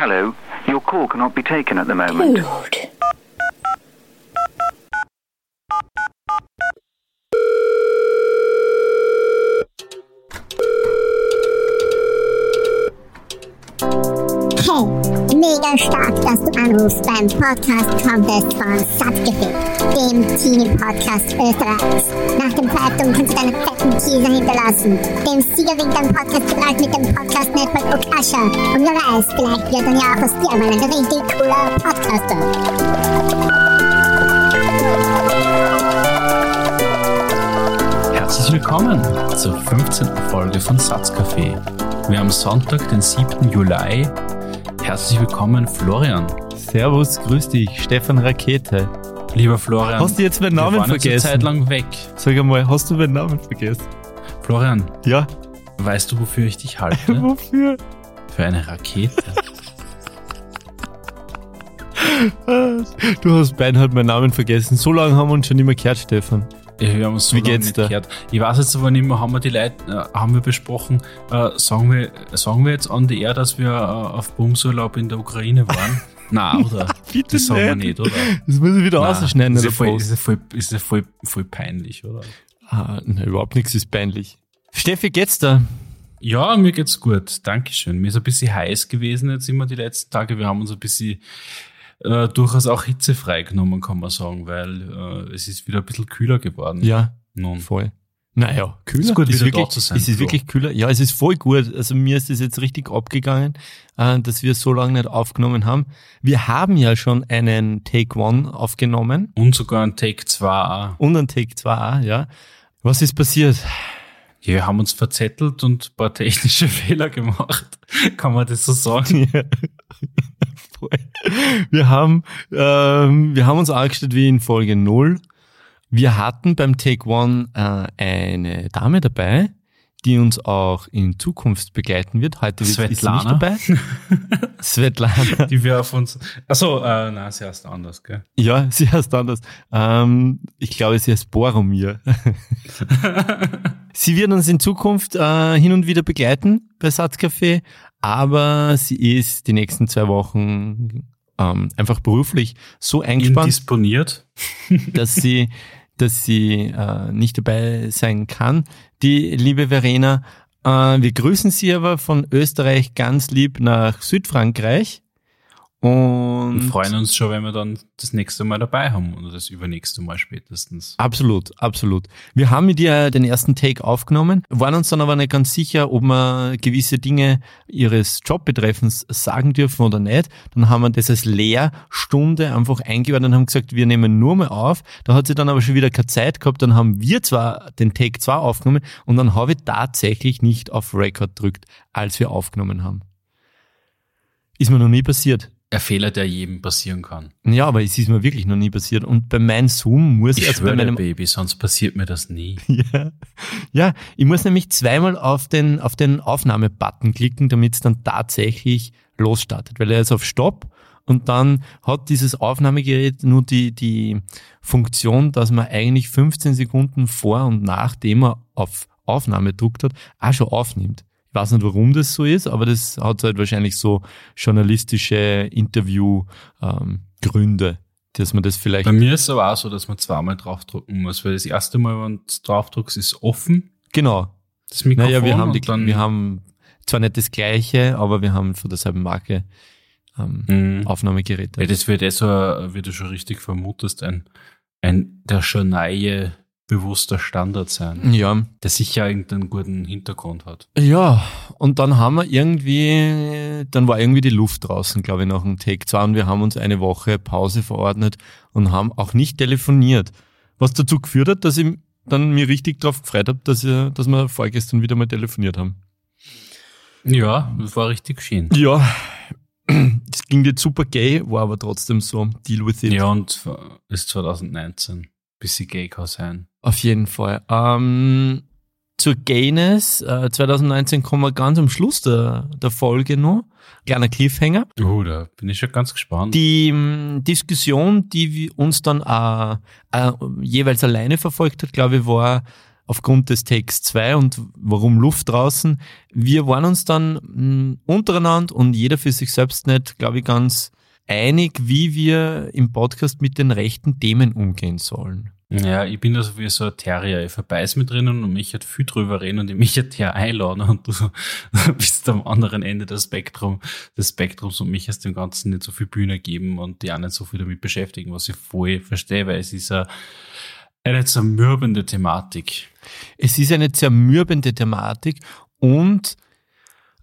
Hello. Your call cannot be taken at the moment. Oh, Dude. Hey, mega stark, dass du anrufst beim Podcast Contest von Sattgefick, dem Teenie-Podcast Österreichs. Nach dem Zeitung kannst du deinen fetten Teaser hinterlassen. Dem Sieger winkt Podcast zugleich mit dem Podcast Network Okasha. Und wer weiß, vielleicht wird dann ja auch aus dir mal ein richtig cooler Podcaster. Herzlich willkommen zur 15. Folge von Satzcafé. Wir haben Sonntag, den 7. Juli. Herzlich willkommen, Florian. Servus, grüß dich, Stefan Rakete. Lieber Florian. Hast du jetzt meinen wir Namen waren jetzt vergessen? eine Zeit lang weg. Sag einmal, hast du meinen Namen vergessen? Florian, Ja. weißt du, wofür ich dich halte? Wofür? Für eine Rakete. Du hast beinhalt meinen Namen vergessen. So lange haben wir uns schon nicht mehr gehört, Stefan. Ja, wir haben uns so Wie lange geht's nicht da? gehört. Ich weiß jetzt aber nicht mehr, haben wir die Leute, äh, haben wir besprochen, äh, sagen, wir, sagen wir jetzt an die Air, dass wir äh, auf Bumsurlaub in der Ukraine waren? Nein, oder? Bitte das sagen wir nicht. oder? Das muss ich wieder Nein, ausschneiden. ist ja voll, ist ja voll, ist ja voll, voll peinlich, oder? Ah, nein, überhaupt nichts ist peinlich. Steffi, geht's da? Ja, mir geht's gut. Dankeschön. Mir ist ein bisschen heiß gewesen jetzt immer die letzten Tage. Wir haben uns ein bisschen äh, durchaus auch hitzefrei genommen, kann man sagen, weil äh, es ist wieder ein bisschen kühler geworden. Ja, Nun. voll. Naja, kühler. Ist gut, wieder wirklich, da zu sein, Ist es wirklich kühler? Ja, es ist voll gut. Also mir ist es jetzt richtig abgegangen, äh, dass wir so lange nicht aufgenommen haben. Wir haben ja schon einen Take One aufgenommen Und sogar ein Take 2 auch. und einen Take 2, ja. Was ist passiert? Ja, wir haben uns verzettelt und ein paar technische Fehler gemacht. Kann man das so sagen? Ja. Wir haben, ähm, wir haben uns angestellt wie in Folge 0. Wir hatten beim Take One äh, eine Dame dabei, die uns auch in Zukunft begleiten wird. Heute wird, ist sie nicht Svetlana. dabei. Svetlana. Die wir auf uns. Achso, äh, nein, sie heißt anders, gell? Ja, sie heißt anders. Ähm, ich glaube, sie heißt Boromir. sie wird uns in Zukunft äh, hin und wieder begleiten bei Satzcafé, aber sie ist die nächsten zwei Wochen ähm, einfach beruflich so eingespannt, Indisponiert. dass sie, dass sie äh, nicht dabei sein kann. Die liebe Verena, äh, wir grüßen sie aber von Österreich ganz lieb nach Südfrankreich. Und Und freuen uns schon, wenn wir dann das nächste Mal dabei haben oder das übernächste Mal spätestens. Absolut, absolut. Wir haben mit ihr den ersten Take aufgenommen, waren uns dann aber nicht ganz sicher, ob wir gewisse Dinge ihres Jobbetreffens sagen dürfen oder nicht. Dann haben wir das als Lehrstunde einfach eingeordnet und haben gesagt, wir nehmen nur mal auf. Da hat sie dann aber schon wieder keine Zeit gehabt. Dann haben wir zwar den Take 2 aufgenommen und dann habe ich tatsächlich nicht auf Record gedrückt, als wir aufgenommen haben. Ist mir noch nie passiert. Ein Fehler, der jedem passieren kann. Ja, aber es ist mir wirklich noch nie passiert. Und bei meinem Zoom muss ich, also bei meinem Baby, sonst passiert mir das nie. Ja. ja, ich muss nämlich zweimal auf den, auf den Aufnahmebutton klicken, damit es dann tatsächlich losstartet, weil er ist auf Stopp und dann hat dieses Aufnahmegerät nur die, die Funktion, dass man eigentlich 15 Sekunden vor und nachdem er auf Aufnahme gedruckt hat, auch schon aufnimmt. Ich weiß nicht, warum das so ist, aber das hat halt wahrscheinlich so journalistische Interview-Gründe, dass man das vielleicht Bei mir ist es aber auch so, dass man zweimal draufdrucken muss, weil das erste Mal, wenn du draufdruckst, ist offen, genau das Mikrofon. Naja, wir haben, die, wir haben zwar nicht das gleiche, aber wir haben von derselben Marke ähm, Mhm. Aufnahmegeräte. Ja, das wird eh so, äh, wie du schon richtig vermutest, ein, ein der Journaille bewusster Standard sein, ja. der sicher irgendeinen guten Hintergrund hat. ja, und dann haben wir irgendwie, dann war irgendwie die Luft draußen, glaube ich, nach dem Take 2 und wir haben uns eine Woche Pause verordnet und haben auch nicht telefoniert. Was dazu geführt hat, dass ich dann mir richtig drauf gefreut habe, dass, wir- dass wir vorgestern wieder mal telefoniert haben. Ja, das war richtig schön. Ja, das ging jetzt super gay, war aber trotzdem so, deal with it. Ja, und äh, ist 2019. Bisschen gay kann sein. Auf jeden Fall. Ähm, zur Gayness, äh, 2019 kommen wir ganz am Schluss der, der Folge noch. Kleiner Cliffhanger. Oh, da bin ich schon ganz gespannt. Die ähm, Diskussion, die wir uns dann äh, äh, jeweils alleine verfolgt hat, glaube ich, war aufgrund des Takes 2 und warum Luft draußen. Wir waren uns dann mh, untereinander und jeder für sich selbst nicht, glaube ich, ganz einig, wie wir im Podcast mit den rechten Themen umgehen sollen. Ja, ich bin da so wie so ein Terrier. Ich verbeiß mit drinnen und mich halt viel drüber reden und ich mich halt hier einladen und du bist am anderen Ende des, Spektrum, des Spektrums und mich aus dem Ganzen nicht so viel Bühne geben und die auch nicht so viel damit beschäftigen, was ich voll verstehe, weil es ist eine, eine zermürbende Thematik. Es ist eine zermürbende Thematik und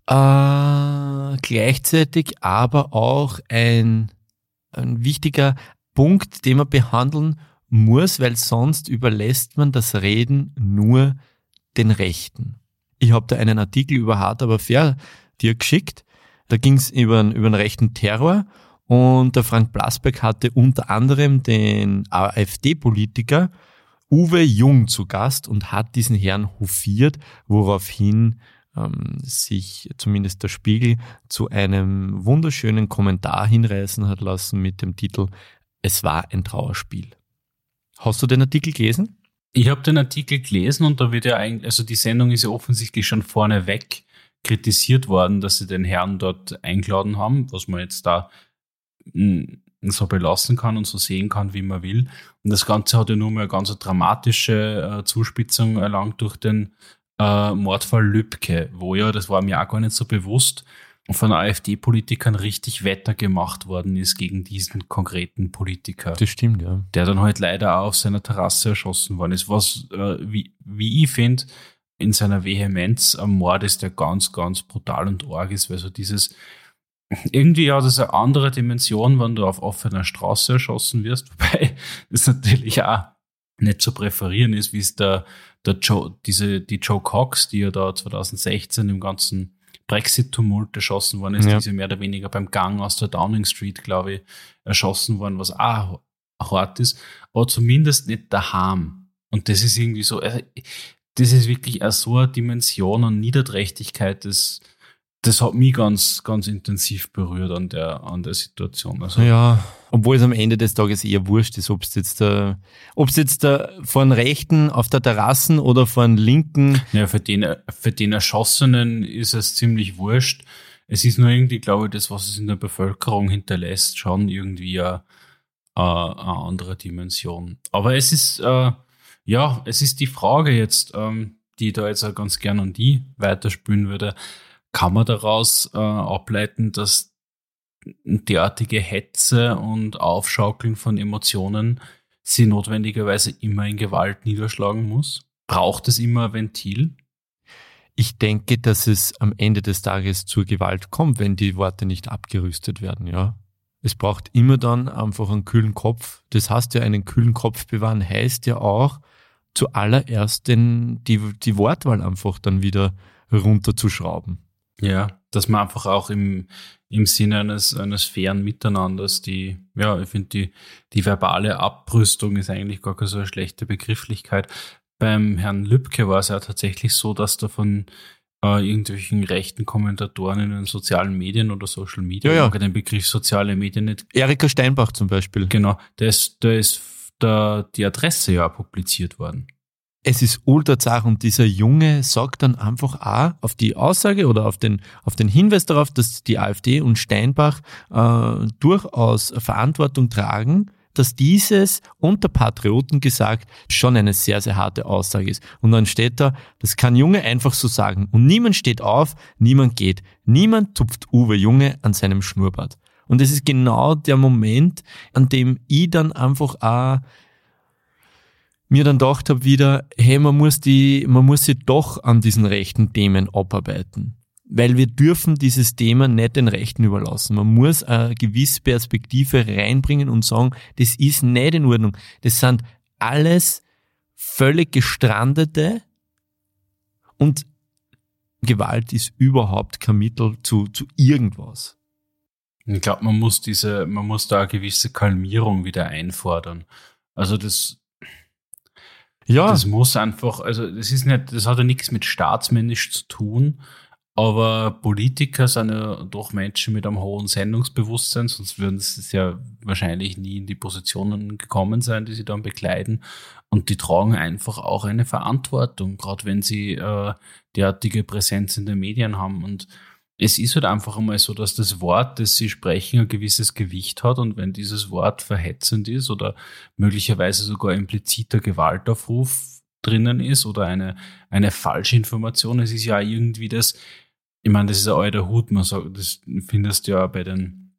äh, gleichzeitig aber auch ein, ein wichtiger Punkt, den man behandeln muss, weil sonst überlässt man das Reden nur den Rechten. Ich habe da einen Artikel über Hart aber fair dir geschickt. Da ging es über, über einen rechten Terror und der Frank Blasberg hatte unter anderem den AfD-Politiker Uwe Jung zu Gast und hat diesen Herrn hofiert, woraufhin ähm, sich zumindest der Spiegel zu einem wunderschönen Kommentar hinreißen hat lassen mit dem Titel Es war ein Trauerspiel. Hast du den Artikel gelesen? Ich habe den Artikel gelesen und da wird ja eigentlich, also die Sendung ist ja offensichtlich schon vorneweg kritisiert worden, dass sie den Herrn dort eingeladen haben, was man jetzt da hm, so belassen kann und so sehen kann, wie man will. Und das Ganze hat ja nur mal eine ganz dramatische äh, Zuspitzung erlangt durch den äh, Mordfall Lübcke, wo ja, das war mir auch gar nicht so bewusst, von AfD-Politikern richtig Wetter gemacht worden ist gegen diesen konkreten Politiker. Das stimmt, ja. Der dann halt leider auch auf seiner Terrasse erschossen worden ist. Was, äh, wie, wie ich finde, in seiner Vehemenz am Mord ist, der ganz, ganz brutal und arg ist, weil so dieses, irgendwie hat es eine andere Dimension, wenn du auf offener Straße erschossen wirst, wobei das natürlich auch nicht zu präferieren ist, wie es der, der Joe, diese, die Joe Cox, die ja da 2016 im ganzen Brexit-Tumult erschossen worden ist, ja. die mehr oder weniger beim Gang aus der Downing Street, glaube ich, erschossen worden, was auch hart ist, aber zumindest nicht daheim. Und das ist irgendwie so, also, das ist wirklich auch so eine Dimension an Niederträchtigkeit des, das hat mich ganz, ganz intensiv berührt an der, an der Situation. Also ja, obwohl es am Ende des Tages eher wurscht ist, ob es jetzt, der, ob es jetzt der, von Rechten auf der Terrassen oder von Linken. Ja, für den, für den Erschossenen ist es ziemlich wurscht. Es ist nur irgendwie, glaube ich, das, was es in der Bevölkerung hinterlässt, schon irgendwie eine, eine andere Dimension. Aber es ist, äh, ja, es ist die Frage jetzt, ähm, die ich da jetzt auch ganz gern an die weiterspülen würde kann man daraus äh, ableiten, dass derartige Hetze und Aufschaukeln von Emotionen sie notwendigerweise immer in Gewalt niederschlagen muss? Braucht es immer ein Ventil? Ich denke, dass es am Ende des Tages zur Gewalt kommt, wenn die Worte nicht abgerüstet werden, ja. Es braucht immer dann einfach einen kühlen Kopf. Das heißt ja, einen kühlen Kopf bewahren heißt ja auch, zuallererst den, die, die Wortwahl einfach dann wieder runterzuschrauben. Ja, dass man einfach auch im, im Sinne eines, eines fairen Miteinanders die, ja, ich finde, die, die verbale Abrüstung ist eigentlich gar keine so eine schlechte Begrifflichkeit. Beim Herrn Lübcke war es ja tatsächlich so, dass da von äh, irgendwelchen rechten Kommentatoren in den sozialen Medien oder Social Media, ja, ja. den Begriff soziale Medien nicht. Erika Steinbach zum Beispiel. Genau, da ist, da ist da die Adresse ja publiziert worden es ist ultra zart und dieser Junge sagt dann einfach auch auf die Aussage oder auf den, auf den Hinweis darauf, dass die AfD und Steinbach äh, durchaus Verantwortung tragen, dass dieses unter Patrioten gesagt schon eine sehr, sehr harte Aussage ist. Und dann steht da, das kann Junge einfach so sagen. Und niemand steht auf, niemand geht. Niemand tupft Uwe Junge an seinem Schnurrbart. Und es ist genau der Moment, an dem ich dann einfach auch mir dann gedacht habe wieder, hey, man muss die, man muss sich doch an diesen rechten Themen abarbeiten. Weil wir dürfen dieses Thema nicht den Rechten überlassen. Man muss eine gewisse Perspektive reinbringen und sagen, das ist nicht in Ordnung. Das sind alles völlig gestrandete und Gewalt ist überhaupt kein Mittel zu, zu irgendwas. Ich glaube, man muss diese, man muss da eine gewisse Kalmierung wieder einfordern. Also das, ja. Das muss einfach, also das ist nicht, das hat ja nichts mit staatsmännisch zu tun, Aber Politiker sind ja doch Menschen mit einem hohen Sendungsbewusstsein, sonst würden sie ja wahrscheinlich nie in die Positionen gekommen sein, die sie dann bekleiden. Und die tragen einfach auch eine Verantwortung, gerade wenn sie äh, derartige Präsenz in den Medien haben. Und es ist halt einfach einmal so, dass das Wort, das sie sprechen, ein gewisses Gewicht hat. Und wenn dieses Wort verhetzend ist oder möglicherweise sogar impliziter Gewaltaufruf drinnen ist oder eine, eine Falschinformation, es ist ja irgendwie das, ich meine, das ist ein alter Hut, man sagt, das findest du ja bei den,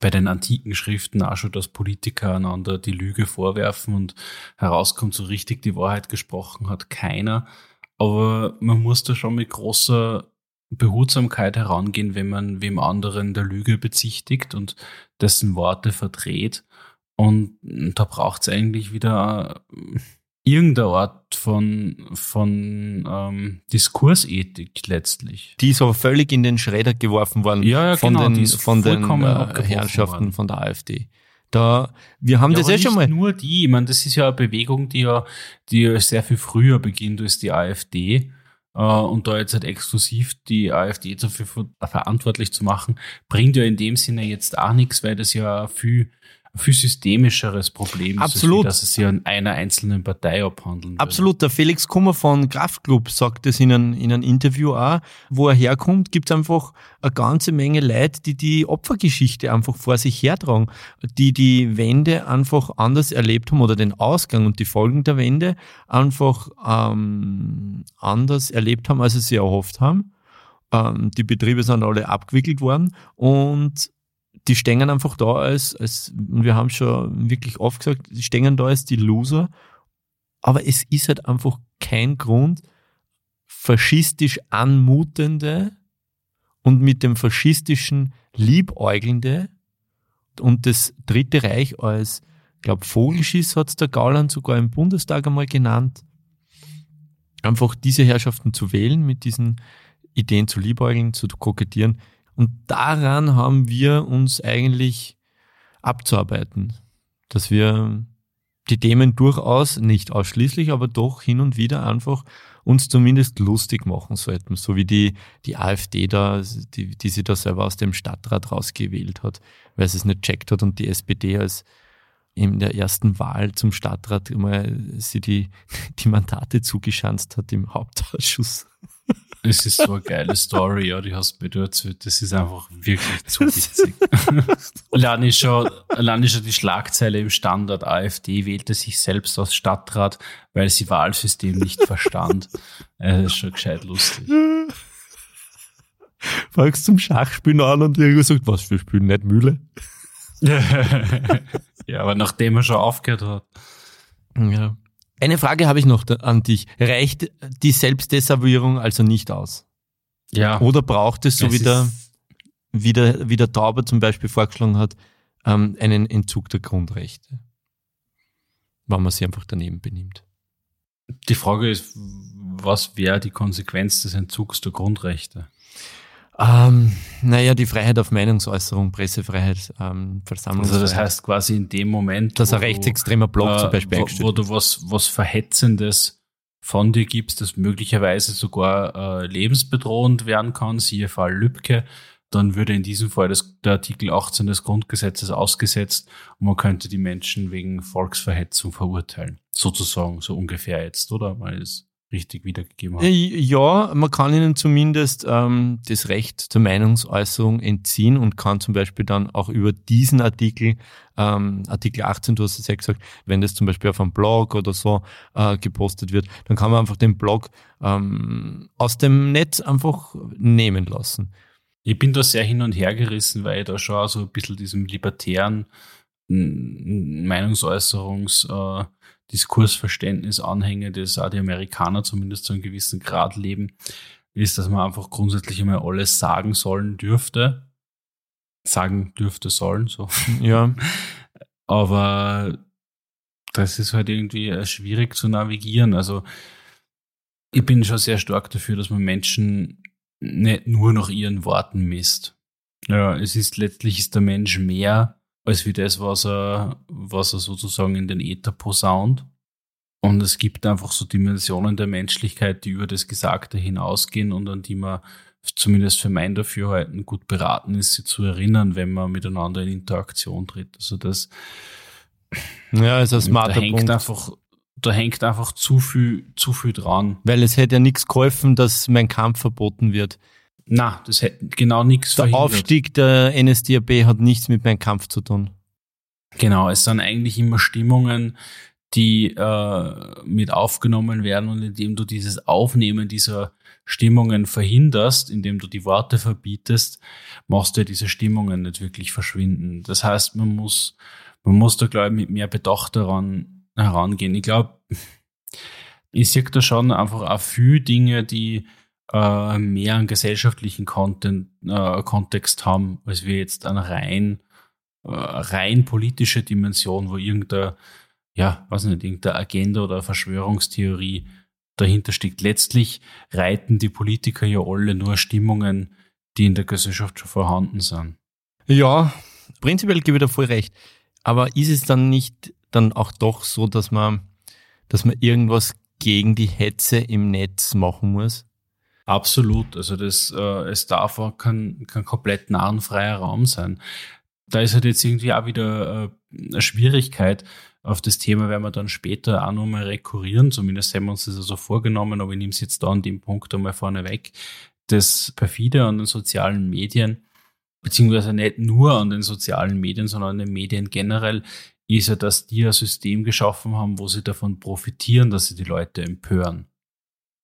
bei den antiken Schriften auch schon, dass Politiker einander die Lüge vorwerfen und herauskommt, so richtig die Wahrheit gesprochen hat keiner. Aber man muss da schon mit großer Behutsamkeit herangehen, wenn man wem anderen der Lüge bezichtigt und dessen Worte verdreht. Und da braucht es eigentlich wieder irgendeine Art von, von ähm, Diskursethik letztlich. Die ist aber völlig in den Schredder geworfen worden ja, ja, von genau, den, von den äh, Herrschaften worden. von der AfD. Da, wir haben ja, das ja schon mal. Nur die, ich meine, das ist ja eine Bewegung, die ja, die ja sehr viel früher beginnt als die AfD. Äh, und da jetzt halt exklusiv die AfD dafür verantwortlich zu machen, bringt ja in dem Sinne jetzt auch nichts, weil das ja viel viel systemischeres Problem Absolut. ist, dass es sich an einer einzelnen Partei abhandeln Absolut. Der Felix Kummer von Kraftklub sagt es in einem, in einem Interview auch. Wo er herkommt, gibt es einfach eine ganze Menge Leute, die die Opfergeschichte einfach vor sich hertragen, die die Wende einfach anders erlebt haben oder den Ausgang und die Folgen der Wende einfach ähm, anders erlebt haben, als sie sie erhofft haben. Ähm, die Betriebe sind alle abgewickelt worden und die stehen einfach da als, als, wir haben schon wirklich oft gesagt, die stehen da als die Loser. Aber es ist halt einfach kein Grund, faschistisch anmutende und mit dem faschistischen liebäugelnde und das Dritte Reich als, ich glaube, Vogelschiss hat es der Gauland sogar im Bundestag einmal genannt, einfach diese Herrschaften zu wählen, mit diesen Ideen zu liebäugeln, zu kokettieren, und daran haben wir uns eigentlich abzuarbeiten, dass wir die Themen durchaus, nicht ausschließlich, aber doch hin und wieder einfach uns zumindest lustig machen sollten, so wie die, die AfD da, die, die sie da selber aus dem Stadtrat rausgewählt hat, weil sie es nicht checkt hat und die SPD als in der ersten Wahl zum Stadtrat immer sie die, die Mandate zugeschanzt hat im Hauptausschuss. Es ist so eine geile Story, ja, die hast du mir du erzählt. Das ist einfach wirklich zu witzig. allein, ist schon, allein ist schon die Schlagzeile im Standard, AfD wählte sich selbst als Stadtrat, weil sie Wahlsystem nicht verstand. Das ist schon gescheit lustig. Fragst zum Schachspielen an und irgendwo sagt, was für Spielen, nicht Mühle? ja, aber nachdem er schon aufgehört hat. Ja. Eine Frage habe ich noch an dich. Reicht die Selbstdesavouierung also nicht aus? Ja. Oder braucht es so es wie, der, wie, der, wie der Tauber zum Beispiel vorgeschlagen hat, ähm, einen Entzug der Grundrechte? Wenn man sie einfach daneben benimmt. Die Frage ist, was wäre die Konsequenz des Entzugs der Grundrechte? Ähm, naja, die Freiheit auf Meinungsäußerung, Pressefreiheit, ähm, Versammlungsfreiheit. Also das heißt quasi in dem Moment, dass ein rechtsextremer Blog äh, zum Beispiel wo, wo du was, was Verhetzendes von dir gibst, das möglicherweise sogar äh, lebensbedrohend werden kann, siehe Fall Lübcke, dann würde in diesem Fall das, der Artikel 18 des Grundgesetzes ausgesetzt und man könnte die Menschen wegen Volksverhetzung verurteilen. Sozusagen, so ungefähr jetzt, oder? Weil es richtig wiedergegeben haben. Äh, ja, man kann ihnen zumindest ähm, das Recht zur Meinungsäußerung entziehen und kann zum Beispiel dann auch über diesen Artikel, ähm, Artikel 18, du hast es ja gesagt, wenn das zum Beispiel auf einem Blog oder so äh, gepostet wird, dann kann man einfach den Blog ähm, aus dem Netz einfach nehmen lassen. Ich bin da sehr hin und her gerissen, weil ich da schon so ein bisschen diesem libertären Meinungsäußerungs äh, Diskursverständnis anhänge, das auch die Amerikaner zumindest zu einem gewissen Grad leben, ist, dass man einfach grundsätzlich immer alles sagen sollen dürfte. Sagen dürfte sollen, so. Ja. Aber das ist halt irgendwie äh, schwierig zu navigieren. Also ich bin schon sehr stark dafür, dass man Menschen nicht nur nach ihren Worten misst. Ja, es ist letztlich ist der Mensch mehr als wie das, was er, was er sozusagen in den Äther posaunt. Und es gibt einfach so Dimensionen der Menschlichkeit, die über das Gesagte hinausgehen und an die man zumindest für mein Dafürhalten gut beraten ist, sie zu erinnern, wenn man miteinander in Interaktion tritt. Also das Ja, ist ein da smarter hängt Punkt. einfach, da hängt einfach zu viel, zu viel dran. Weil es hätte ja nichts geholfen, dass mein Kampf verboten wird. Na, das hätte genau nichts Der verhindert. Aufstieg der NSDAP hat nichts mit meinem Kampf zu tun. Genau, es sind eigentlich immer Stimmungen, die äh, mit aufgenommen werden und indem du dieses Aufnehmen dieser Stimmungen verhinderst, indem du die Worte verbietest, machst du ja diese Stimmungen nicht wirklich verschwinden. Das heißt, man muss, man muss da, glaube ich, mit mehr Bedacht daran herangehen. Ich glaube, ich sehe da schon einfach auch viele Dinge, die äh, mehr einen gesellschaftlichen Content, äh, Kontext haben, als wir jetzt eine rein, äh, rein politische Dimension, wo irgendeine, ja, weiß nicht, irgendeine Agenda oder Verschwörungstheorie dahinter steckt. Letztlich reiten die Politiker ja alle nur Stimmungen, die in der Gesellschaft schon vorhanden sind. Ja, prinzipiell gebe ich dir voll recht. Aber ist es dann nicht dann auch doch so, dass man, dass man irgendwas gegen die Hetze im Netz machen muss? Absolut. Also das, äh, es darf auch kein, kein komplett narrenfreier Raum sein. Da ist halt jetzt irgendwie auch wieder äh, eine Schwierigkeit. Auf das Thema werden wir dann später auch nochmal rekurrieren. Zumindest haben wir uns das also vorgenommen, aber ich nehme es jetzt da an dem Punkt einmal vorne weg. Das perfide an den sozialen Medien, beziehungsweise nicht nur an den sozialen Medien, sondern an den Medien generell, ist ja, dass die ein System geschaffen haben, wo sie davon profitieren, dass sie die Leute empören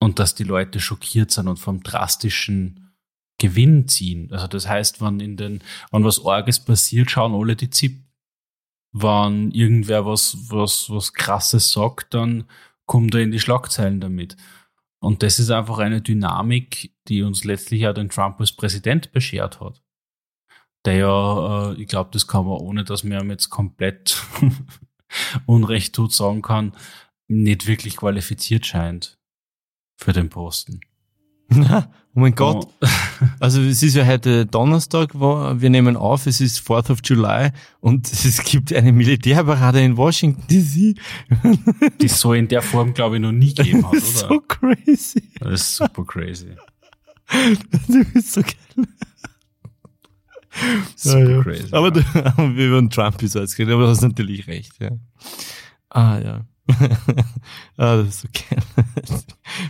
und dass die Leute schockiert sind und vom drastischen Gewinn ziehen. Also das heißt, wenn in den, wenn was Orges passiert, schauen alle die ZIP. Wenn irgendwer was, was, was krasses sagt, dann kommt er in die Schlagzeilen damit. Und das ist einfach eine Dynamik, die uns letztlich auch den Trump als Präsident beschert hat. Der ja, äh, ich glaube, das kann man, ohne dass man ihm jetzt komplett Unrecht tut, sagen kann, nicht wirklich qualifiziert scheint für den Posten. oh mein Gott. Oh, Also es ist ja heute Donnerstag, wo wir nehmen auf, es ist 4th of July und es gibt eine Militärparade in Washington DC. die es so in der Form, glaube ich, noch nie gegeben hat, Das ist oder? so crazy. Das ist super crazy. Du bist so geil. Super Ja, ja. crazy. Aber du, aber wir über den Trump ist jetzt geredet, aber du hast natürlich recht, ja. Ah, ja. ah, das ist so geil.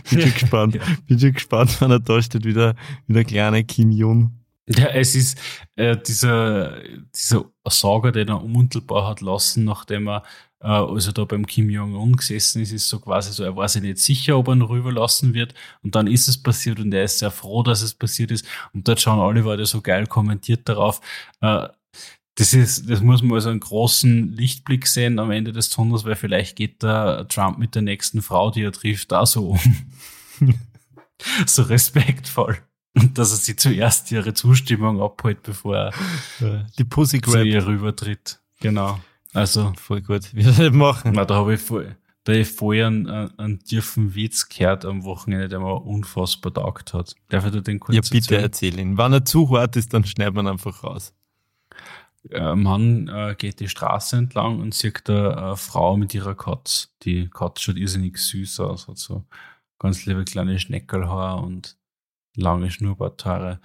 Bin schon gespannt. Ja. Bin schon gespannt, wenn er da steht, wie der, wie der kleine Kim Jong. Ja, es ist äh, dieser, dieser Sager, den er unmittelbar hat lassen, nachdem er äh, also da beim Kim Jong-un gesessen ist, ist so quasi so, er war sich nicht sicher, ob er ihn rüberlassen wird. Und dann ist es passiert und er ist sehr froh, dass es passiert ist. Und dort John Oliver hat ja so geil kommentiert darauf. Äh, das ist, das muss man als einen großen Lichtblick sehen am Ende des Tunnels, weil vielleicht geht der Trump mit der nächsten Frau, die er trifft, da so um. so respektvoll. Und dass er sie zuerst ihre Zustimmung abholt, bevor er Die Pussy zu ihr rübertritt. Genau. Also, Voll gut. Wir werden das machen. na, da habe ich voll, da ich vorher einen, einen, tiefen Witz gehört am Wochenende, der mir unfassbar taugt hat. Darf ich dir den kurz Ja, bitte erzählen? erzähl ihn. Wenn er zu hart ist, dann schneidet man einfach raus. Ein Mann äh, geht die Straße entlang und sieht eine Frau mit ihrer Katz. Die Katz schaut irrsinnig süß aus, hat so ganz liebe kleine Schneckelhaar und lange Schnurrbarthaare.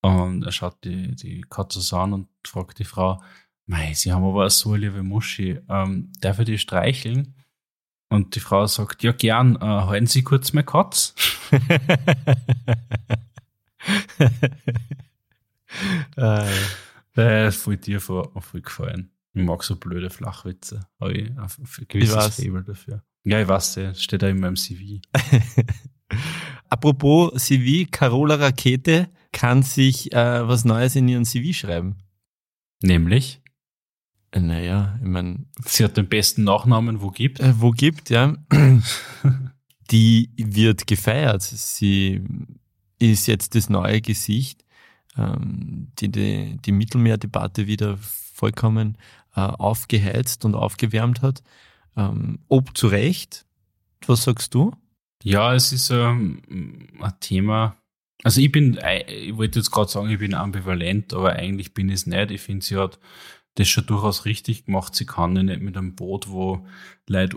Und er schaut die, die Katze an und fragt die Frau, Mei, sie haben aber so eine liebe Muschi, ähm, darf ich die streicheln? Und die Frau sagt, ja gern, äh, halten Sie kurz meine Katz. ja. Der ist voll dir vor, voll gefallen. Ich mag so blöde Flachwitze. Habe ich ein ein gewisses. Fable dafür. Ja, ich weiß, steht da in meinem CV. Apropos CV, Carola Rakete kann sich äh, was Neues in ihren CV schreiben. Nämlich, Äh, Naja, ich meine, sie hat den besten Nachnamen, wo gibt. äh, wo gibt, ja. Die wird gefeiert. Sie ist jetzt das neue Gesicht, ähm, die die, die Mittelmeerdebatte wieder vollkommen äh, aufgeheizt und aufgewärmt hat. Ähm, ob zu Recht, was sagst du? Ja, es ist ähm, ein Thema. Also ich bin, äh, ich wollte jetzt gerade sagen, ich bin ambivalent, aber eigentlich bin ich es nicht. Ich finde, sie hat das schon durchaus richtig gemacht. Sie kann nicht mit einem Boot, wo Leute,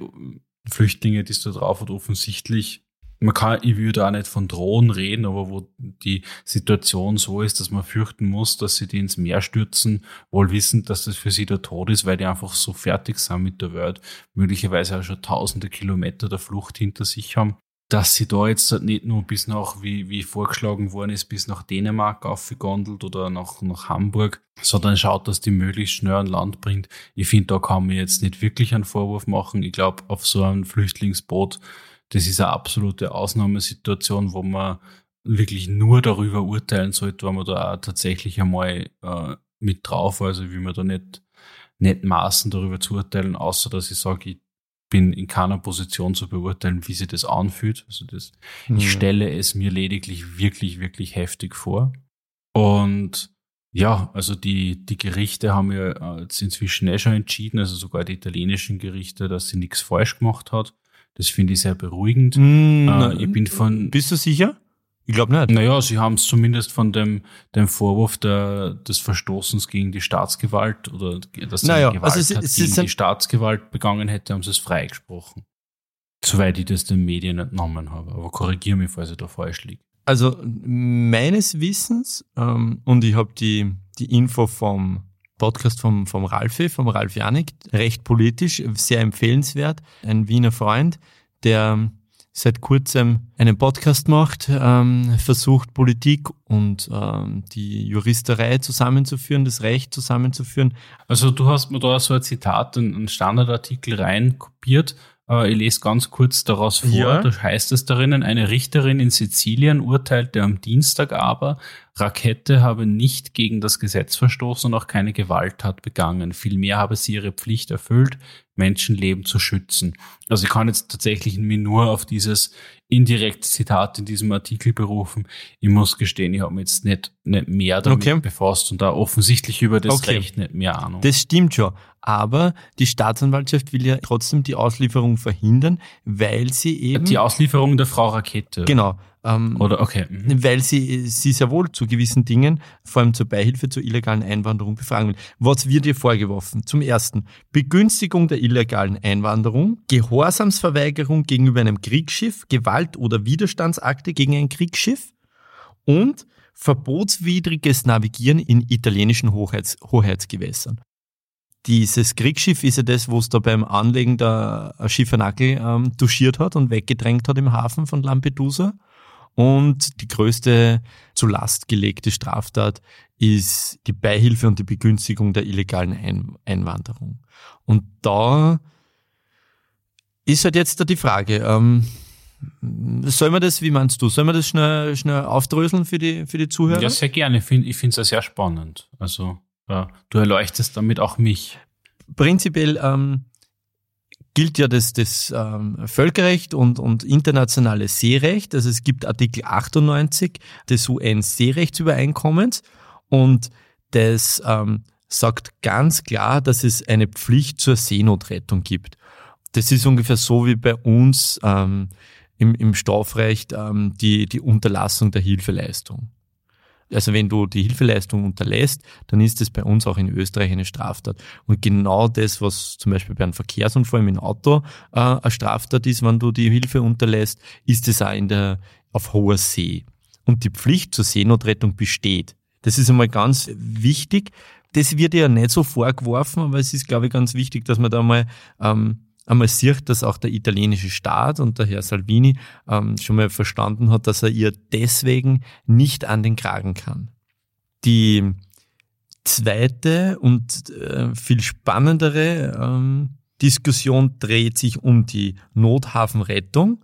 Flüchtlinge, die es da drauf hat, offensichtlich man kann, ich würde auch nicht von Drohnen reden, aber wo die Situation so ist, dass man fürchten muss, dass sie die ins Meer stürzen, wohl wissend, dass das für sie der Tod ist, weil die einfach so fertig sind mit der Welt, möglicherweise auch schon tausende Kilometer der Flucht hinter sich haben, dass sie da jetzt nicht nur bis nach, wie, wie vorgeschlagen worden ist, bis nach Dänemark aufgegondelt oder nach, nach Hamburg, sondern schaut, dass die möglichst schnell an Land bringt. Ich finde, da kann man jetzt nicht wirklich einen Vorwurf machen. Ich glaube, auf so einem Flüchtlingsboot das ist eine absolute Ausnahmesituation, wo man wirklich nur darüber urteilen sollte, wenn man da auch tatsächlich einmal äh, mit drauf, also wie man da nicht, nicht maßen darüber zu urteilen, außer dass ich sage, ich bin in keiner Position zu beurteilen, wie sich das anfühlt. Also das, mhm. ich stelle es mir lediglich wirklich, wirklich heftig vor. Und ja, also die, die Gerichte haben ja jetzt inzwischen eh schon entschieden, also sogar die italienischen Gerichte, dass sie nichts falsch gemacht hat. Das finde ich sehr beruhigend. Mm, äh, ich bin von. Bist du sicher? Ich glaube nicht. Naja, sie haben es zumindest von dem, dem Vorwurf der, des Verstoßens gegen die Staatsgewalt oder dass naja, Gewalt also hat, gegen die Staatsgewalt begangen hätte, haben sie es freigesprochen. Soweit ich das den Medien entnommen habe. Aber korrigiere mich, falls ich da falsch liege. Also meines Wissens, ähm, und ich habe die, die Info vom Podcast vom, vom Ralfi, vom Ralf Janik, recht politisch, sehr empfehlenswert. Ein Wiener Freund, der seit kurzem einen Podcast macht, ähm, versucht Politik und ähm, die Juristerei zusammenzuführen, das Recht zusammenzuführen. Also du hast mir da so ein Zitat, einen Standardartikel rein kopiert ich lese ganz kurz daraus vor. Ja. Da heißt es darin, eine Richterin in Sizilien urteilte am Dienstag aber, Rakete habe nicht gegen das Gesetz verstoßen und auch keine Gewalttat begangen. Vielmehr habe sie ihre Pflicht erfüllt, Menschenleben zu schützen. Also ich kann jetzt tatsächlich mir nur auf dieses indirekte Zitat in diesem Artikel berufen. Ich muss gestehen, ich habe mich jetzt nicht, nicht mehr damit okay. befasst und da offensichtlich über das okay. Recht nicht mehr Ahnung. Das stimmt schon. Aber die Staatsanwaltschaft will ja trotzdem die Auslieferung verhindern, weil sie eben. Die Auslieferung der Frau Rakete. Genau. Ähm, Oder okay. Mhm. Weil sie, sie sehr wohl zu gewissen Dingen, vor allem zur Beihilfe zur illegalen Einwanderung, befragen will. Was wird ihr vorgeworfen? Zum ersten, Begünstigung der illegalen Einwanderung, Gehorsamsverweigerung gegenüber einem Kriegsschiff, Gewalt- oder Widerstandsakte gegen ein Kriegsschiff und verbotswidriges Navigieren in italienischen Hoheits Hoheitsgewässern. Dieses Kriegsschiff ist ja das, wo es da beim Anlegen der Schiffernackel ähm, duschiert hat und weggedrängt hat im Hafen von Lampedusa. Und die größte zu Last gelegte Straftat ist die Beihilfe und die Begünstigung der illegalen Ein Einwanderung. Und da ist halt jetzt da die Frage, ähm, soll man das, wie meinst du, soll man das schnell, schnell aufdröseln für die, für die Zuhörer? Ja, sehr gerne. Ich finde es ja sehr spannend. Also, ja, du erleuchtest damit auch mich. Prinzipiell ähm, gilt ja das, das ähm, Völkerrecht und, und internationales Seerecht. Also es gibt Artikel 98 des UN-Seerechtsübereinkommens und das ähm, sagt ganz klar, dass es eine Pflicht zur Seenotrettung gibt. Das ist ungefähr so wie bei uns ähm, im, im Strafrecht ähm, die, die Unterlassung der Hilfeleistung. Also wenn du die Hilfeleistung unterlässt, dann ist das bei uns auch in Österreich eine Straftat. Und genau das, was zum Beispiel bei einem Verkehrsunfall mit dem Auto äh, eine Straftat ist, wenn du die Hilfe unterlässt, ist es auch in der, auf hoher See. Und die Pflicht zur Seenotrettung besteht. Das ist einmal ganz wichtig. Das wird ja nicht so vorgeworfen, aber es ist, glaube ich, ganz wichtig, dass man da mal ähm, einmal sieht, dass auch der italienische Staat und der Herr Salvini ähm, schon mal verstanden hat, dass er ihr deswegen nicht an den Kragen kann. Die zweite und äh, viel spannendere ähm, Diskussion dreht sich um die Nothafenrettung.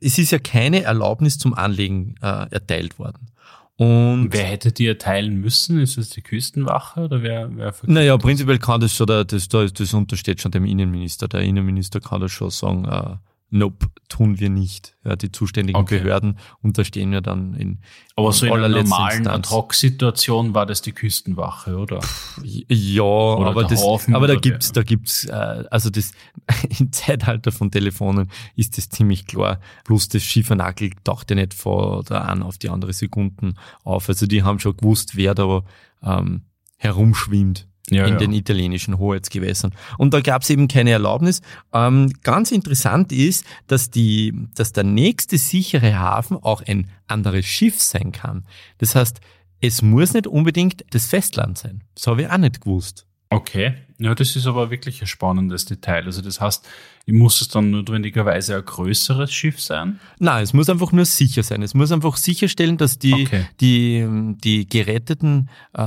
Es ist ja keine Erlaubnis zum Anlegen äh, erteilt worden. Und wer hätte die erteilen müssen? Ist es die Küstenwache oder wer? wer naja, prinzipiell kann das schon, der, das, das untersteht schon dem Innenminister. Der Innenminister kann das schon sagen, äh, Nope, tun wir nicht. Ja, die zuständigen okay. Behörden unterstehen ja dann in Aber so in einer normalen Ad-Hoc-Situation war das die Küstenwache, oder? Ja, oder aber, das, aber da gibt's, da gibt's, äh, also das im Zeitalter von Telefonen ist das ziemlich klar. Plus das Schiefernagel taucht ja nicht vor der einen auf die andere Sekunden auf. Also die haben schon gewusst, wer da ähm, herumschwimmt Ja, in ja. den italienischen Hoheitsgewässern. Und da gab es eben keine Erlaubnis. Ähm, ganz interessant ist, dass, die, dass der nächste sichere Hafen auch ein anderes Schiff sein kann. Das heißt, es muss nicht unbedingt das Festland sein. Das habe ich auch nicht gewusst. Okay. Ja, das ist aber wirklich ein spannendes Detail. Also das heißt, muss es dann notwendigerweise ein größeres Schiff sein? Nein, es muss einfach nur sicher sein. Es muss einfach sicherstellen, dass die, Okay. die, die geretteten äh,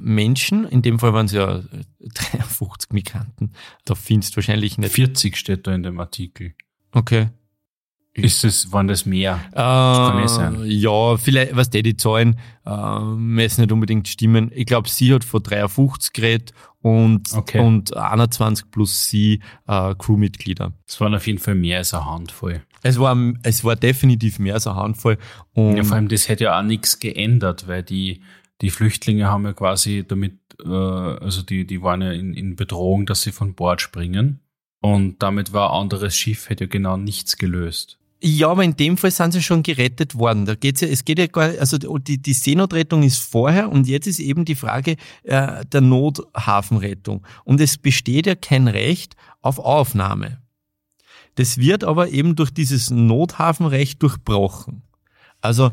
Menschen, in dem Fall waren es ja 53 Migranten, da findest du wahrscheinlich nicht. 40 steht da in dem Artikel. Okay. Ist es, waren das mehr? Äh, kann eh sein. Ja, vielleicht, was die, die Zahlen äh, müssen nicht unbedingt stimmen. Ich glaube, sie hat von 53 geredet und, Okay. und 21 plus sie äh, Crewmitglieder. Es waren auf jeden Fall mehr als eine Handvoll. Es war, es war definitiv mehr als eine Handvoll. Und Ja, vor allem, das hätte ja auch nichts geändert, weil die, die Flüchtlinge haben ja quasi damit, äh, also die, die waren ja in, in Bedrohung, dass sie von Bord springen. Und damit war ein anderes Schiff, hätte ja genau nichts gelöst. Ja, aber in dem Fall sind sie schon gerettet worden. Da geht's ja, es geht ja gar, also die, die Seenotrettung ist vorher und jetzt ist eben die Frage äh, der Nothafenrettung. Und es besteht ja kein Recht auf Aufnahme. Das wird aber eben durch dieses Nothafenrecht durchbrochen. Also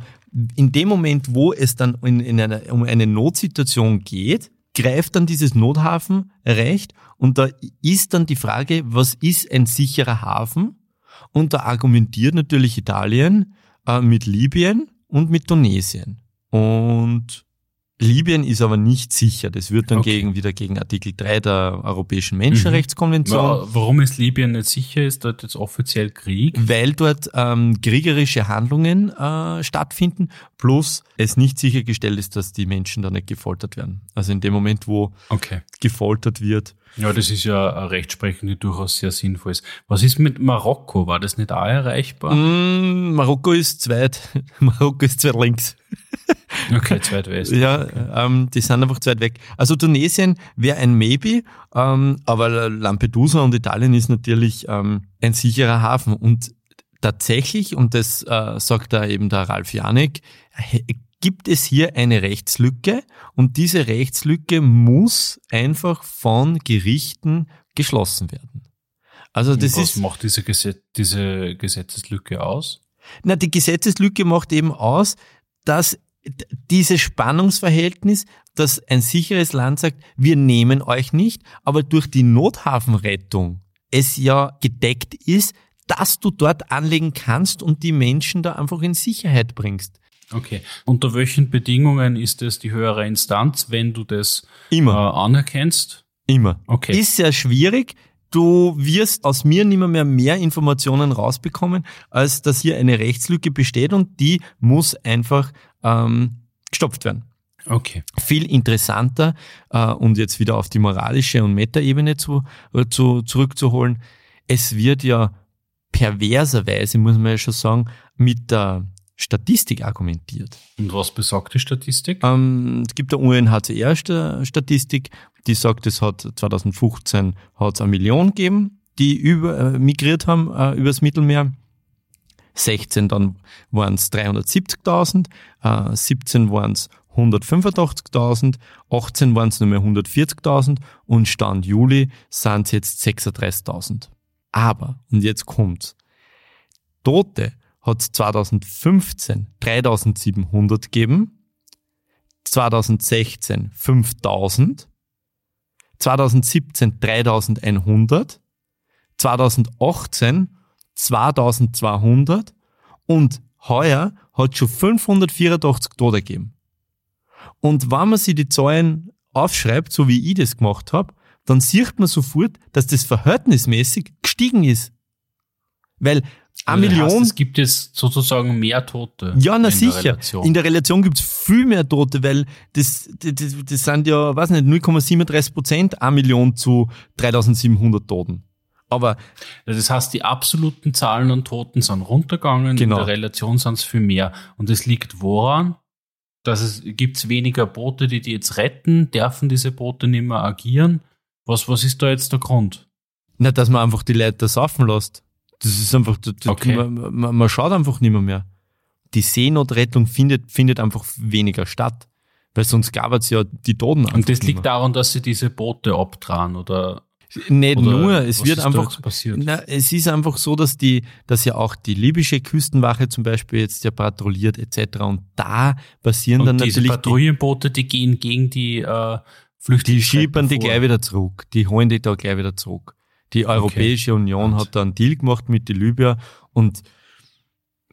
in dem Moment, wo es dann in, in einer, um eine Notsituation geht, greift dann dieses Nothafenrecht und da ist dann die Frage, was ist ein sicherer Hafen? Und da argumentiert natürlich Italien äh, mit Libyen und mit Tunesien. Und Libyen ist aber nicht sicher. Das wird dann Okay. gegen, wieder gegen Artikel 3 der Europäischen Menschenrechtskonvention. Wa- Warum ist Libyen nicht sicher? Ist dort jetzt offiziell Krieg? weil dort ähm, kriegerische Handlungen äh, stattfinden, plus es nicht sichergestellt ist, dass die Menschen da nicht gefoltert werden. Also in dem Moment, wo Okay. gefoltert wird. Ja, das ist ja eine Rechtsprechung, die durchaus sehr sinnvoll ist. Was ist mit Marokko? War das nicht auch erreichbar? Mm, Marokko ist zweit, Marokko ist zweit links. Okay, Zweitwest. Ja, ähm, die sind einfach zu weit weg. Also Tunesien wäre ein Maybe, ähm, aber Lampedusa und Italien ist natürlich ähm, ein sicherer Hafen. Und tatsächlich, und das äh, sagt da eben der Ralf Janik, gibt es hier eine Rechtslücke und diese Rechtslücke muss einfach von Gerichten geschlossen werden. Also das Was ist macht diese, Gesetz diese Gesetzeslücke aus? na, die Gesetzeslücke macht eben aus, dass dieses Spannungsverhältnis, dass ein sicheres Land sagt, wir nehmen euch nicht, aber durch die Nothafenrettung es ja gedeckt ist, dass du dort anlegen kannst und die Menschen da einfach in Sicherheit bringst. Okay. Unter welchen Bedingungen ist es die höhere Instanz, wenn du das äh, Immer, anerkennst? immer. Okay. Ist sehr schwierig. Du wirst aus mir nimmer mehr mehr Informationen rausbekommen, als dass hier eine Rechtslücke besteht und die muss einfach ähm, gestopft werden. Okay. viel interessanter äh, und jetzt wieder auf die moralische und Metaebene zu, äh, zu, zurückzuholen. Es wird ja perverserweise, muss man ja schon sagen, mit der Statistik argumentiert. Und was besagt die Statistik? Ähm, es gibt eine UNHCR-Statistik, die sagt, es hat 2015 hat es eine Million gegeben, die über, äh, migriert haben äh, übers Mittelmeer. 16 dann waren es 370.000, äh, 17 waren es 185.000, 18 waren es nur mehr 140.000 und Stand Juli sind es jetzt 36.000. Aber, und jetzt kommt's, Tote hat es 2015 3.700 gegeben, 2016 5000, 2017 3100, 2018 2200 und heuer hat schon 584 Tote gegeben. Und wenn man sich die Zahlen aufschreibt, so wie ich das gemacht habe, dann sieht man sofort, dass das verhältnismäßig gestiegen ist. Weil eine Also das heißt, Million es gibt jetzt sozusagen mehr Tote. ja, na in der sicher. Relation. In der Relation gibt's viel mehr Tote, weil das, das, das, sind ja, weiß nicht, 0,37 Prozent, eine Million zu 3700 Toten. Aber Das heißt, die absoluten Zahlen an Toten sind runtergegangen, Genau. in der Relation sind es viel mehr. Und es liegt woran? Dass es gibt's weniger Boote, die die jetzt retten, dürfen diese Boote nicht mehr agieren. Was, was ist da jetzt der Grund? nicht, dass man einfach die Leute saufen lässt. Das ist einfach, das, Okay. man, man, man schaut einfach nicht mehr mehr. Die Seenotrettung findet, findet einfach weniger statt. Weil sonst gab es ja die Toten Und das liegt daran, dass sie diese Boote abtragen oder nicht Oder nur, es wird einfach, passiert? na, es ist einfach so, dass die, dass ja auch die libysche Küstenwache zum Beispiel jetzt ja patrouilliert etc. Und da passieren dann und diese natürlich die, Patrouillenboote, die gehen gegen die äh, die Flüchtlinge. schiebern die gleich wieder zurück. Die holen die da gleich wieder zurück. Die Europäische Union Gut. hat da einen Deal gemacht mit den Libyer und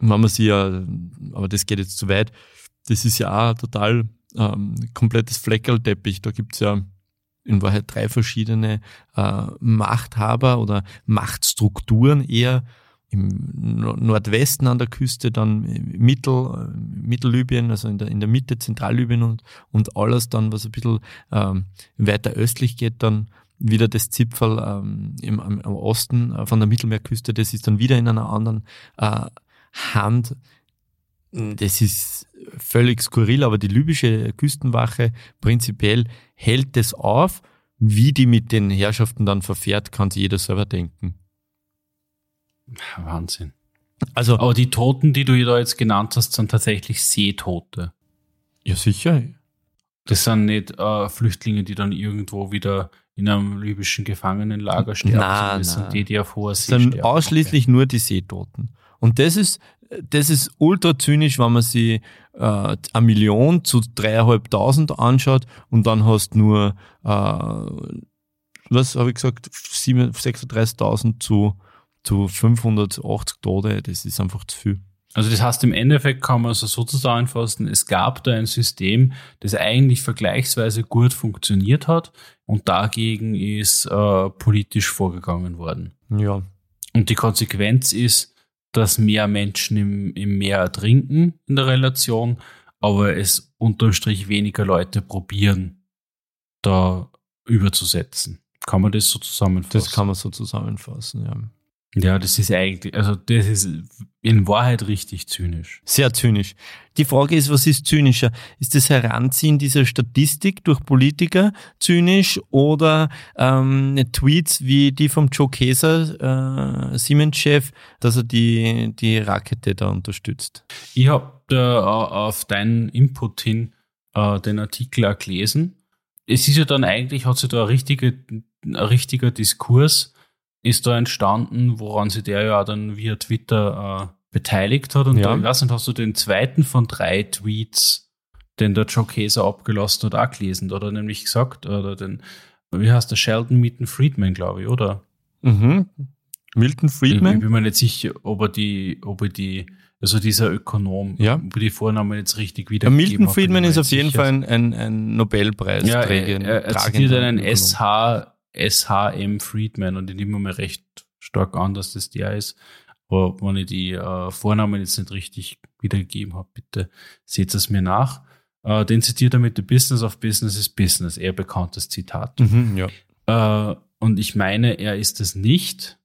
wenn man sie ja, aber das geht jetzt zu weit, das ist ja auch total ähm, komplettes Fleckerlteppich. Da gibt's ja in Wahrheit drei verschiedene äh, Machthaber oder Machtstrukturen eher im No- Nordwesten an der Küste, dann Mittel, äh, Mittellibyen, also in der, in der Mitte, Zentrallibyen und, und alles dann, was ein bisschen ähm, weiter östlich geht, dann wieder das Zipfel ähm, im, am, am Osten äh, von der Mittelmeerküste, das ist dann wieder in einer anderen äh, Hand. Das ist völlig skurril, aber die libysche Küstenwache prinzipiell hält es auf. Wie die mit den Herrschaften dann verfährt, kann sich jeder selber denken. Wahnsinn. Also, Aber die Toten, die du da jetzt genannt hast, sind tatsächlich Seetote. ja sicher. Das sind nicht äh, Flüchtlinge, die dann irgendwo wieder in einem libyschen Gefangenenlager sterben. Na, sondern das na. sind die, die auf hoher See sind sterben. ausschließlich nur die Seetoten. Und das ist, das ist ultra zynisch, wenn man sich äh, eine Million zu dreieinhalbtausend anschaut und dann hast nur, äh, was habe ich gesagt, sieben- 36.000 zu, zu 580 Tote. Das ist einfach zu viel. Also das heißt, im Endeffekt kann man es so zusammenfassen, es gab da ein System, das eigentlich vergleichsweise gut funktioniert hat und dagegen ist äh, politisch vorgegangen worden. Ja. Und die Konsequenz ist, dass mehr Menschen im, im Meer ertrinken in der Relation, aber es unterm Strich weniger Leute probieren, da überzusetzen. Kann man das so zusammenfassen? Das kann man so zusammenfassen, ja. Ja, das ist eigentlich, also das ist in Wahrheit richtig zynisch. Sehr zynisch. Die Frage ist, was ist zynischer? Ist das Heranziehen dieser Statistik durch Politiker zynisch oder ähm, Tweets wie die vom Joe Keser, äh, Siemens-Chef, dass er die, die Rakete da unterstützt? Ich habe da äh, auf deinen Input hin äh, den Artikel auch gelesen. Es ist ja dann eigentlich, hat sich da ein, richtige, ein richtiger Diskurs ist da entstanden, woran sich der ja dann via Twitter äh, beteiligt hat. Und Ja. da, ich weiß nicht, hast du den zweiten von drei Tweets, den der Joe Keser abgelassen hat, auch gelesen? Oder nämlich gesagt, oder den, wie heißt der, Sheldon Meaton Friedman, glaube ich, oder? Mhm. Milton Ich, ich Friedman? bin mir nicht sicher, ob er die, ob er die, also dieser Ökonom, Ja. ob er die Vornamen jetzt richtig Ja, wiedergegeben Milton Friedman ist auf jeden Fall ein, ein, ein Nobelpreisträger. ja, er, er, er zitiert einen. SH, SHM Friedman und ich nehme mir recht stark an, dass das der ist. Aber wenn ich die äh, Vornamen jetzt nicht richtig wiedergegeben habe, bitte seht es mir nach. Äh, den zitiert er mit The Business of Business is Business, eher bekanntes Zitat. Mhm, ja. Äh, und ich meine, er ist es nicht,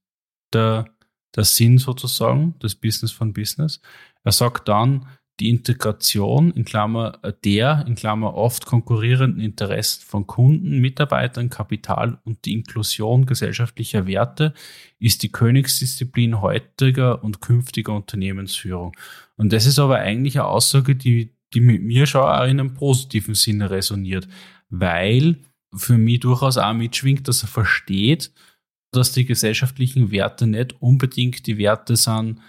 der, der Sinn sozusagen, das Business von Business. Er sagt dann, die Integration, in Klammer äh, der, in Klammer oft konkurrierenden Interessen von Kunden, Mitarbeitern, Kapital und die Inklusion gesellschaftlicher Werte ist die Königsdisziplin heutiger und künftiger Unternehmensführung. Und das ist aber eigentlich eine Aussage, die, die mit mir schon auch in einem positiven Sinne resoniert, weil für mich durchaus auch mitschwingt, dass er versteht, dass die gesellschaftlichen Werte nicht unbedingt die Werte sind,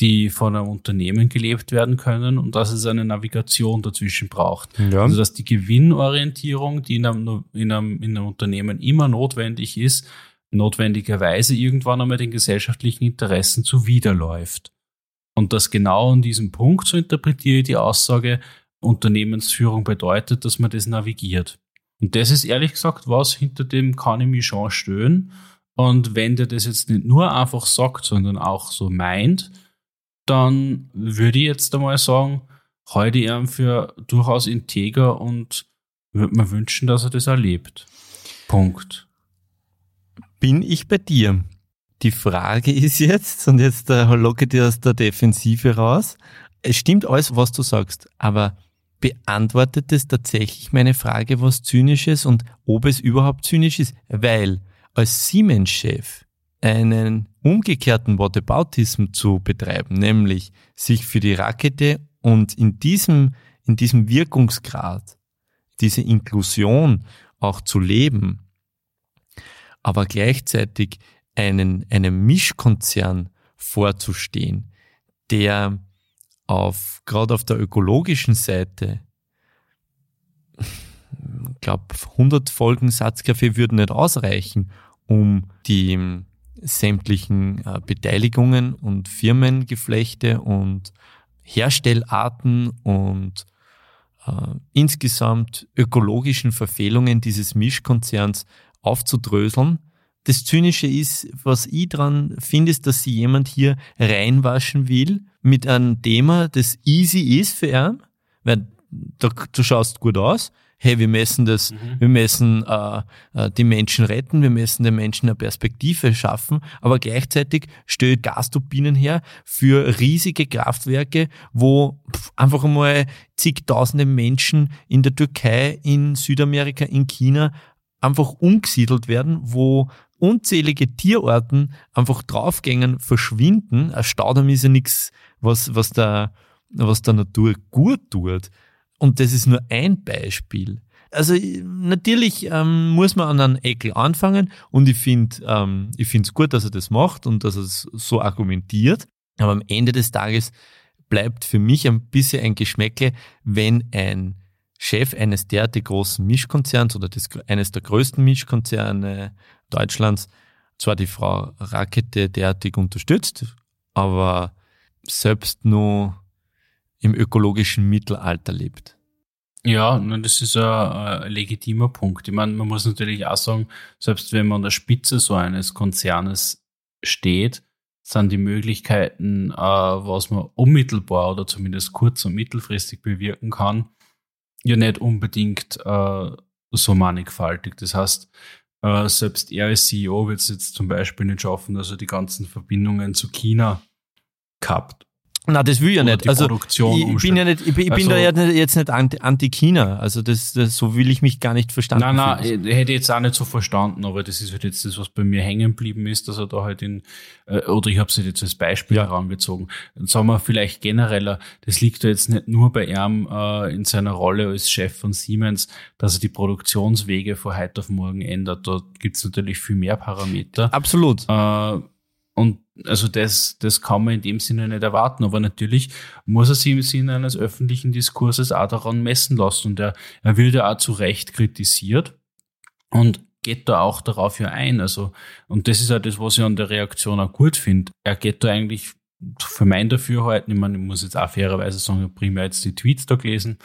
die von einem Unternehmen gelebt werden können und dass es eine Navigation dazwischen braucht. ja. Also dass die Gewinnorientierung, die in einem, in, einem, in einem Unternehmen immer notwendig ist, notwendigerweise irgendwann einmal den gesellschaftlichen Interessen zuwiderläuft. Und dass genau an diesem Punkt, so interpretiere ich die Aussage, Unternehmensführung bedeutet, dass man das navigiert. Und das ist ehrlich gesagt was, hinter dem kann ich mich schon stören. Und wenn der das jetzt nicht nur einfach sagt, sondern auch so meint, dann würde ich jetzt einmal sagen, heute ihm für durchaus integer und würde mir wünschen, dass er das erlebt. Punkt. bin ich bei dir. Die Frage ist jetzt, und jetzt äh, locke dir aus der Defensive raus, es stimmt alles, was du sagst, aber beantwortet es tatsächlich meine Frage, was zynisches und ob es überhaupt zynisch ist? Weil als Siemens-Chef einen umgekehrten Whataboutism zu betreiben, nämlich sich für die Rakete und in diesem, in diesem Wirkungsgrad diese Inklusion auch zu leben, aber gleichzeitig einen, einem Mischkonzern vorzustehen, der auf, gerade auf der ökologischen Seite, ich glaube, 100 Folgen Satzkaffee würden nicht ausreichen, um die sämtlichen äh, Beteiligungen und Firmengeflechte und Herstellarten und äh, insgesamt ökologischen Verfehlungen dieses Mischkonzerns aufzudröseln. Das Zynische ist, was ich dran finde, ist, dass sie jemand hier reinwaschen will mit einem Thema, das easy ist für ihn, weil du schaust gut aus, hey, wir müssen das, mhm. wir müssen äh, äh, die Menschen retten, wir müssen den Menschen eine Perspektive schaffen, aber gleichzeitig stellt Gasturbinen her für riesige Kraftwerke, wo einfach einmal zigtausende Menschen in der Türkei, in Südamerika, in China einfach umgesiedelt werden, wo unzählige Tierarten einfach draufgängen, verschwinden. Ein Staudamm ist ja nichts, was, was, der, was der Natur gut tut. Und das ist nur ein Beispiel. Also natürlich ähm, muss man an einen Ekel anfangen und ich finde ähm, es gut, dass er das macht und dass er es so argumentiert. Aber am Ende des Tages bleibt für mich ein bisschen ein Geschmäckle, wenn ein Chef eines derartig großen Mischkonzerns oder des, eines der größten Mischkonzerne Deutschlands zwar die Frau Rakete derartig unterstützt, aber selbst nur im ökologischen Mittelalter lebt. Ja, das ist ein, ein legitimer Punkt. Ich meine, man muss natürlich auch sagen, selbst wenn man an der Spitze so eines Konzernes steht, sind die Möglichkeiten, äh, was man unmittelbar oder zumindest kurz- und mittelfristig bewirken kann, ja nicht unbedingt äh, so mannigfaltig. Das heißt, äh, selbst er als CEO wird es jetzt zum Beispiel nicht schaffen, dass er die ganzen Verbindungen zu China kappt na, das will ich ja nicht. Also ich bin ja nicht, ich bin, also, da ja jetzt nicht anti-China. Also das, das, so will ich mich gar nicht verstanden. Nein, nein, finden. ich hätte jetzt auch nicht so verstanden, aber das ist halt jetzt das, was bei mir hängen geblieben ist, dass er da halt in, äh, oder ich habe es jetzt als Beispiel ja. herangezogen. Dann sagen wir vielleicht genereller, das liegt da jetzt nicht nur bei ihm äh, in seiner Rolle als Chef von Siemens, dass er die Produktionswege von heute auf morgen ändert. Da gibt's natürlich viel mehr Parameter. Absolut. Äh, und also das, das kann man in dem Sinne nicht erwarten. Aber natürlich muss er sich im Sinne eines öffentlichen Diskurses auch daran messen lassen. Und er, er wird ja auch zu Recht kritisiert und geht da auch darauf ja ein. Also, und das ist ja das, was ich an der Reaktion auch gut finde. Er geht da eigentlich für mein Dafürhalten, ich meine, ich muss jetzt auch fairerweise sagen, primär jetzt die Tweets da gelesen,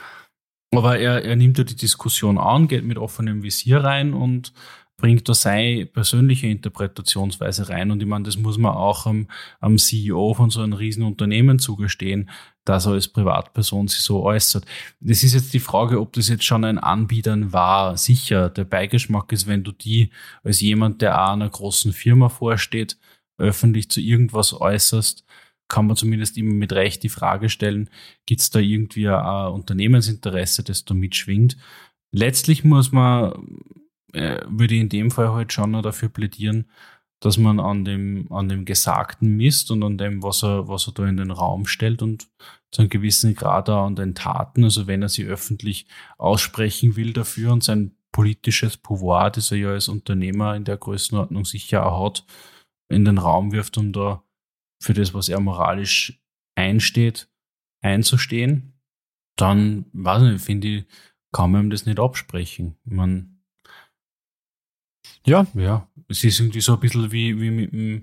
aber er, er nimmt ja die Diskussion an, geht mit offenem Visier rein und bringt da seine persönliche Interpretationsweise rein. Und ich meine, das muss man auch am, am CEO von so einem Riesenunternehmen zugestehen, dass er als Privatperson sich so äußert. Das ist jetzt die Frage, ob das jetzt schon ein Anbietern war. Sicher, der Beigeschmack ist, wenn du die als jemand, der auch einer großen Firma vorsteht, öffentlich zu irgendwas äußerst, kann man zumindest immer mit Recht die Frage stellen, gibt es da irgendwie ein Unternehmensinteresse, das da mitschwingt? Letztlich muss man äh, würde ich in dem Fall halt schon noch dafür plädieren, dass man an dem, an dem Gesagten misst und an dem, was er, was er da in den Raum stellt und zu einem gewissen Grad auch an den Taten. Also wenn er sie öffentlich aussprechen will dafür und sein politisches Pouvoir, das er ja als Unternehmer in der Größenordnung sicher auch hat, in den Raum wirft, um da für das, was er moralisch einsteht, einzustehen, dann, weiß ich nicht, finde ich, kann man ihm das nicht absprechen. Man, ja. Ja. Es ist irgendwie so ein bisschen wie, wie mit dem,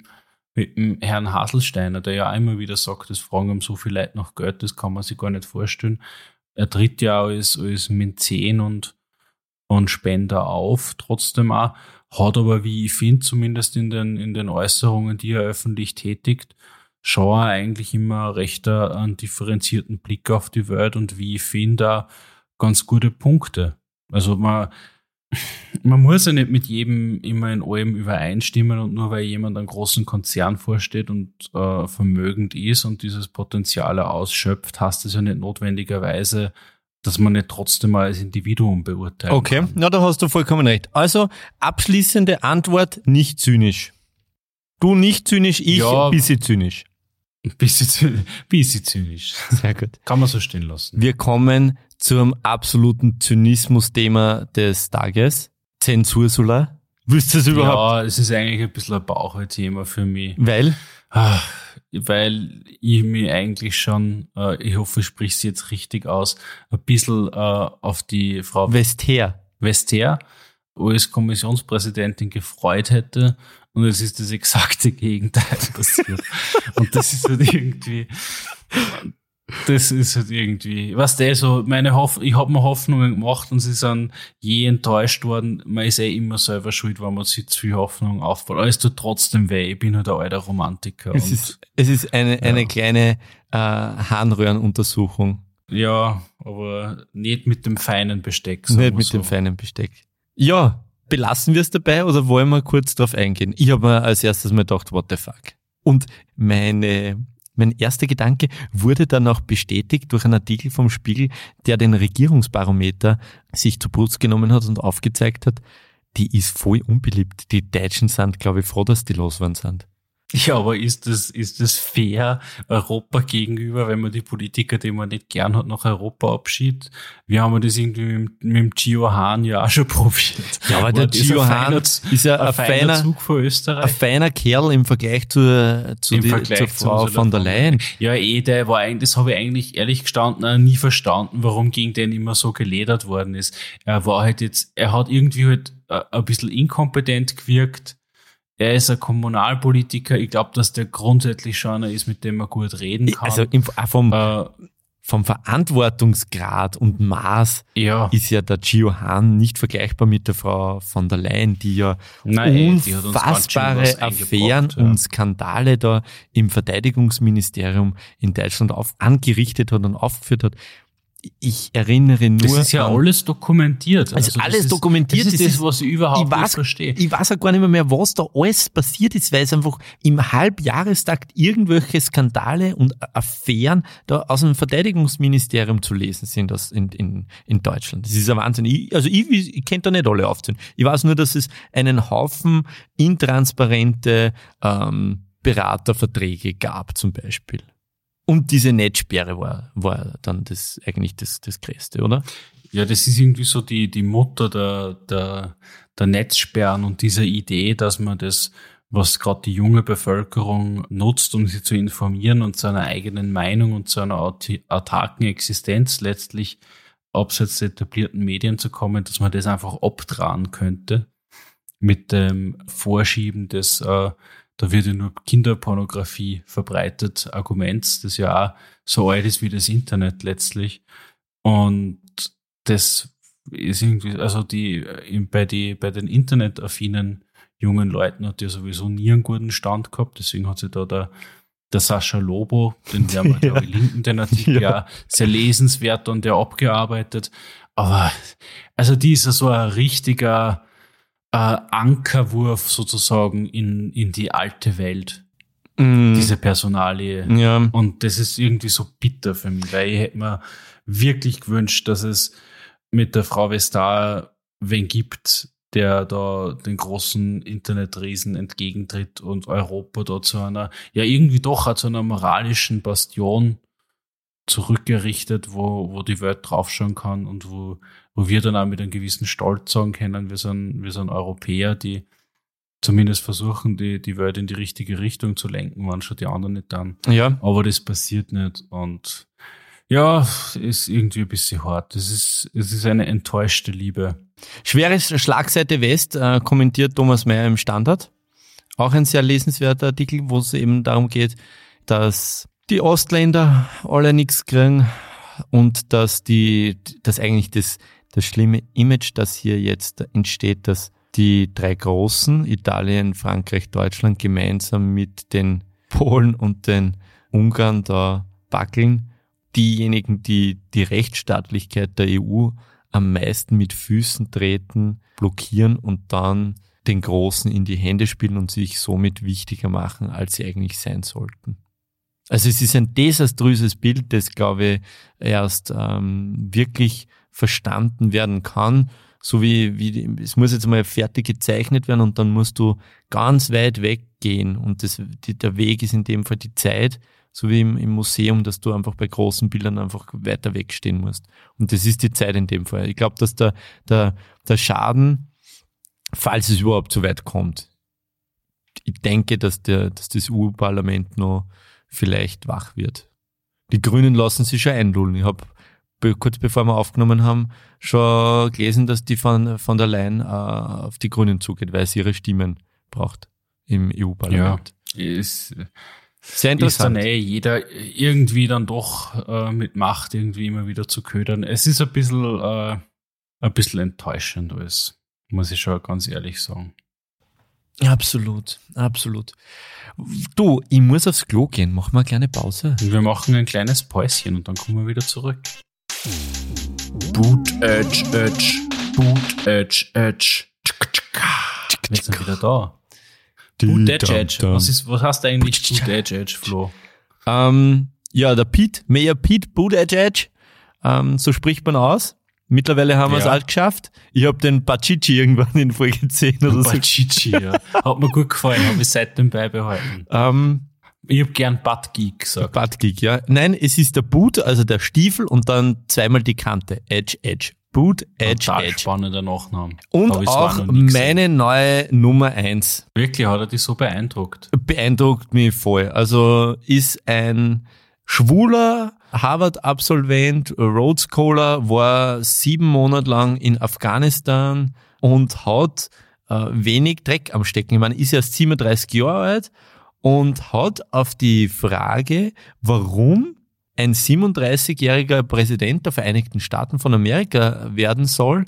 mit dem Herrn Haselsteiner, der ja immer wieder sagt, es fragen um so viel Leute nach Geld, das kann man sich gar nicht vorstellen. Er tritt ja als, als Mäzen und, und Spender auf, trotzdem auch, hat aber, wie ich finde, zumindest in den, in den Äußerungen, die er öffentlich tätigt, schon eigentlich immer recht einen differenzierten Blick auf die Welt und wie ich finde, ganz gute Punkte. Also man, man muss ja nicht mit jedem immer in allem übereinstimmen und nur weil jemand einen großen Konzern vorsteht und äh, vermögend ist und dieses Potenzial ausschöpft, heißt das ja nicht notwendigerweise, dass man nicht trotzdem mal als Individuum beurteilt. Okay, kann. na da hast du vollkommen recht. Also abschließende Antwort, nicht zynisch. Du nicht zynisch, ich ja, ein bisschen zynisch. Ein bisschen, bisschen zynisch. Sehr gut. Kann man so stehen lassen. Wir kommen zum absoluten Zynismus-Thema des Tages. Zensursula. Willst du es überhaupt? Ja, es ist eigentlich ein bisschen ein Bauchthema für mich. Weil? Weil ich mir eigentlich schon, äh, ich hoffe, ich spreche es jetzt richtig aus, ein bisschen äh, auf die Frau Westher. Vester als Kommissionspräsidentin gefreut hätte und es ist das exakte Gegenteil passiert. und das ist halt irgendwie, das ist halt irgendwie, was der so, meine Hoff ich habe mir Hoffnungen gemacht und sie sind je enttäuscht worden. Man ist eh immer selber schuld, wenn man sich zu viel Hoffnung aufbaut. Aber es tut trotzdem weh. Ich bin halt ein alter Romantiker. Es und ist, es ist eine, eine Ja. kleine äh, Harnröhrenuntersuchung. ja, aber nicht mit dem feinen Besteck. Nicht mit so. dem feinen Besteck. Ja, belassen wir es dabei oder wollen wir kurz drauf eingehen? Ich habe mir als erstes mal gedacht, what the fuck. Und meine, mein erster Gedanke wurde dann auch bestätigt durch einen Artikel vom Spiegel, der den Regierungsbarometer sich zur Brust genommen hat und aufgezeigt hat, die ist voll unbeliebt. Die Deutschen sind, glaube ich, froh, dass die loswerden sind. Ja, aber ist das, ist das fair Europa gegenüber, wenn man die Politiker, die man nicht gern hat, nach Europa abschiebt? Wir haben das irgendwie mit, mit dem Gio Hahn ja auch schon probiert. Ja, aber der Gio ein Hahn ist ja ein ein feiner feiner, Zug ein Österreich. feiner Kerl im Vergleich zur, zu Im die, Vergleich zur zu Frau Ursula von der von der Leyen. Ja, eh, der war eigentlich, das habe ich eigentlich ehrlich gestanden auch nie verstanden, warum gegen den immer so geledert worden ist. Er war halt jetzt, er hat irgendwie halt äh, ein bisschen inkompetent gewirkt. Er ist ein Kommunalpolitiker. Ich glaube, dass der grundsätzlich schon einer ist, mit dem man gut reden kann. Also im, vom, äh, vom Verantwortungsgrad und Maß ja. ist ja der Gio Hahn nicht vergleichbar mit der Frau von der Leyen, die ja Nein, die unfassbare was Affären ja. und Skandale da im Verteidigungsministerium in Deutschland auf, angerichtet hat und aufgeführt hat. Ich erinnere nur Das ist ja an, alles dokumentiert. Also das alles ist, dokumentiert, Das ist das was ich überhaupt ich weiß, nicht verstehe. ich weiß auch gar nicht mehr, mehr, was da alles passiert ist, weil es einfach im Halbjahrestakt irgendwelche Skandale und Affären da aus dem Verteidigungsministerium zu lesen sind aus in, in, in Deutschland. Das ist ein Wahnsinn. Ich, also ich, ich, ich kenne da nicht alle aufzählen. Ich weiß nur, dass es einen Haufen intransparente ähm, Beraterverträge gab zum Beispiel. Und diese Netzsperre war, war dann das eigentlich das, das Größte, oder? Ja, das ist irgendwie so die, die Mutter der, der, der Netzsperren und dieser Idee, dass man das, was gerade die junge Bevölkerung nutzt, um sie zu informieren und zu einer eigenen Meinung und zu einer autarken Existenz letztlich abseits der etablierten Medien zu kommen, dass man das einfach abtragen könnte mit dem Vorschieben des, äh, da wird ja nur Kinderpornografie verbreitet, Arguments, das ja auch so alt ist wie das Internet letztlich. Und das ist irgendwie, also die, äh, bei, die, bei den internetaffinen jungen Leuten hat ja sowieso nie einen guten Stand gehabt, deswegen hat sich da der, der Sascha Lobo, den werden wir, glaube ich, linken, den Artikel Ja. ja. sehr lesenswert und der abgearbeitet. Aber, also die ist ja so ein richtiger äh, Ankerwurf sozusagen in, in die alte Welt, Mm, diese Personalie. ja. Und das ist irgendwie so bitter für mich, weil ich hätte mir wirklich gewünscht, dass es mit der Frau Vestar wen gibt, der da den großen Internetriesen entgegentritt und Europa da zu einer, ja irgendwie doch auch zu einer moralischen Bastion zurückgerichtet, wo, wo die Welt draufschauen kann und wo, wo wir dann auch mit einem gewissen Stolz sagen können, wir sind, wir sind Europäer, die zumindest versuchen, die, die Welt in die richtige Richtung zu lenken, wenn schon die anderen nicht dann. Ja, Aber das passiert nicht und ja, ist irgendwie ein bisschen hart. Es ist, es ist eine enttäuschte Liebe. Schweres Schlagseite West äh, kommentiert Thomas Mayer im Standard. Auch ein sehr lesenswerter Artikel, wo es eben darum geht, dass die Ostländer alle nichts kriegen und dass die, dass eigentlich das, das schlimme Image, das hier jetzt entsteht, dass die drei Großen, Italien, Frankreich, Deutschland, gemeinsam mit den Polen und den Ungarn da wackeln. Diejenigen, die die Rechtsstaatlichkeit der EU am meisten mit Füßen treten, blockieren und dann den Großen in die Hände spielen und sich somit wichtiger machen, als sie eigentlich sein sollten. Also es ist ein desaströses Bild, das, glaube ich, erst ähm, wirklich verstanden werden kann. So wie, wie es muss jetzt mal fertig gezeichnet werden und dann musst du ganz weit weggehen und das, die, der Weg ist in dem Fall die Zeit so wie im, im Museum, dass du einfach bei großen Bildern einfach weiter wegstehen musst. Und das ist die Zeit in dem Fall. Ich glaube, dass der, der, der Schaden, falls es überhaupt so weit kommt, ich denke, dass, der, dass das EU-Parlament noch vielleicht wach wird. Die Grünen lassen sich schon einlullen. Ich habe kurz bevor wir aufgenommen haben, schon gelesen, dass die von, von der Leyen äh, auf die Grünen zugeht, weil sie ihre Stimmen braucht im EU-Parlament. Ja, ist, Sehr ist dann interessant. eh jeder irgendwie dann doch äh, mit Macht irgendwie immer wieder zu ködern. Es ist ein bisschen, äh, ein bisschen enttäuschend alles, muss ich schon ganz ehrlich sagen. Absolut, absolut. Du, ich muss aufs Klo gehen. Mach mal eine kleine Pause. Wir machen ein kleines Päuschen und dann kommen wir wieder zurück. Boot Edge Edge, Boot Edge Edge. Wir sind wieder da. Boot Edge Edge. Was, ist, was heißt eigentlich Boot Edge Edge, Flo? Ähm, ja, der Pete, Mayor Pete Buttigieg, ähm, so spricht man aus. Mittlerweile haben wir es Ja. halt geschafft. Ich habe den Pachichi irgendwann in Folge 10 oder so. Bachichi, ja. Hat mir gut gefallen, habe ich seitdem beibehalten. Ähm, Ich hab gern Butt Geek gesagt. Buttgeek, ja. Nein, es ist der Boot, also der Stiefel und dann zweimal die Kante. Edge, Edge. Boot, Edge, Total Edge. spannender Nachname. Und auch meine neue Nummer eins Wirklich, hat er dich so beeindruckt? beeindruckt mich voll. Also ist ein schwuler Harvard-Absolvent, Rhodes Scholar, war sieben Monate lang in Afghanistan und hat äh, wenig Dreck am Stecken. Ich meine, ist erst 37 Jahre alt und hat auf die Frage, warum ein 37-jähriger Präsident der Vereinigten Staaten von Amerika werden soll,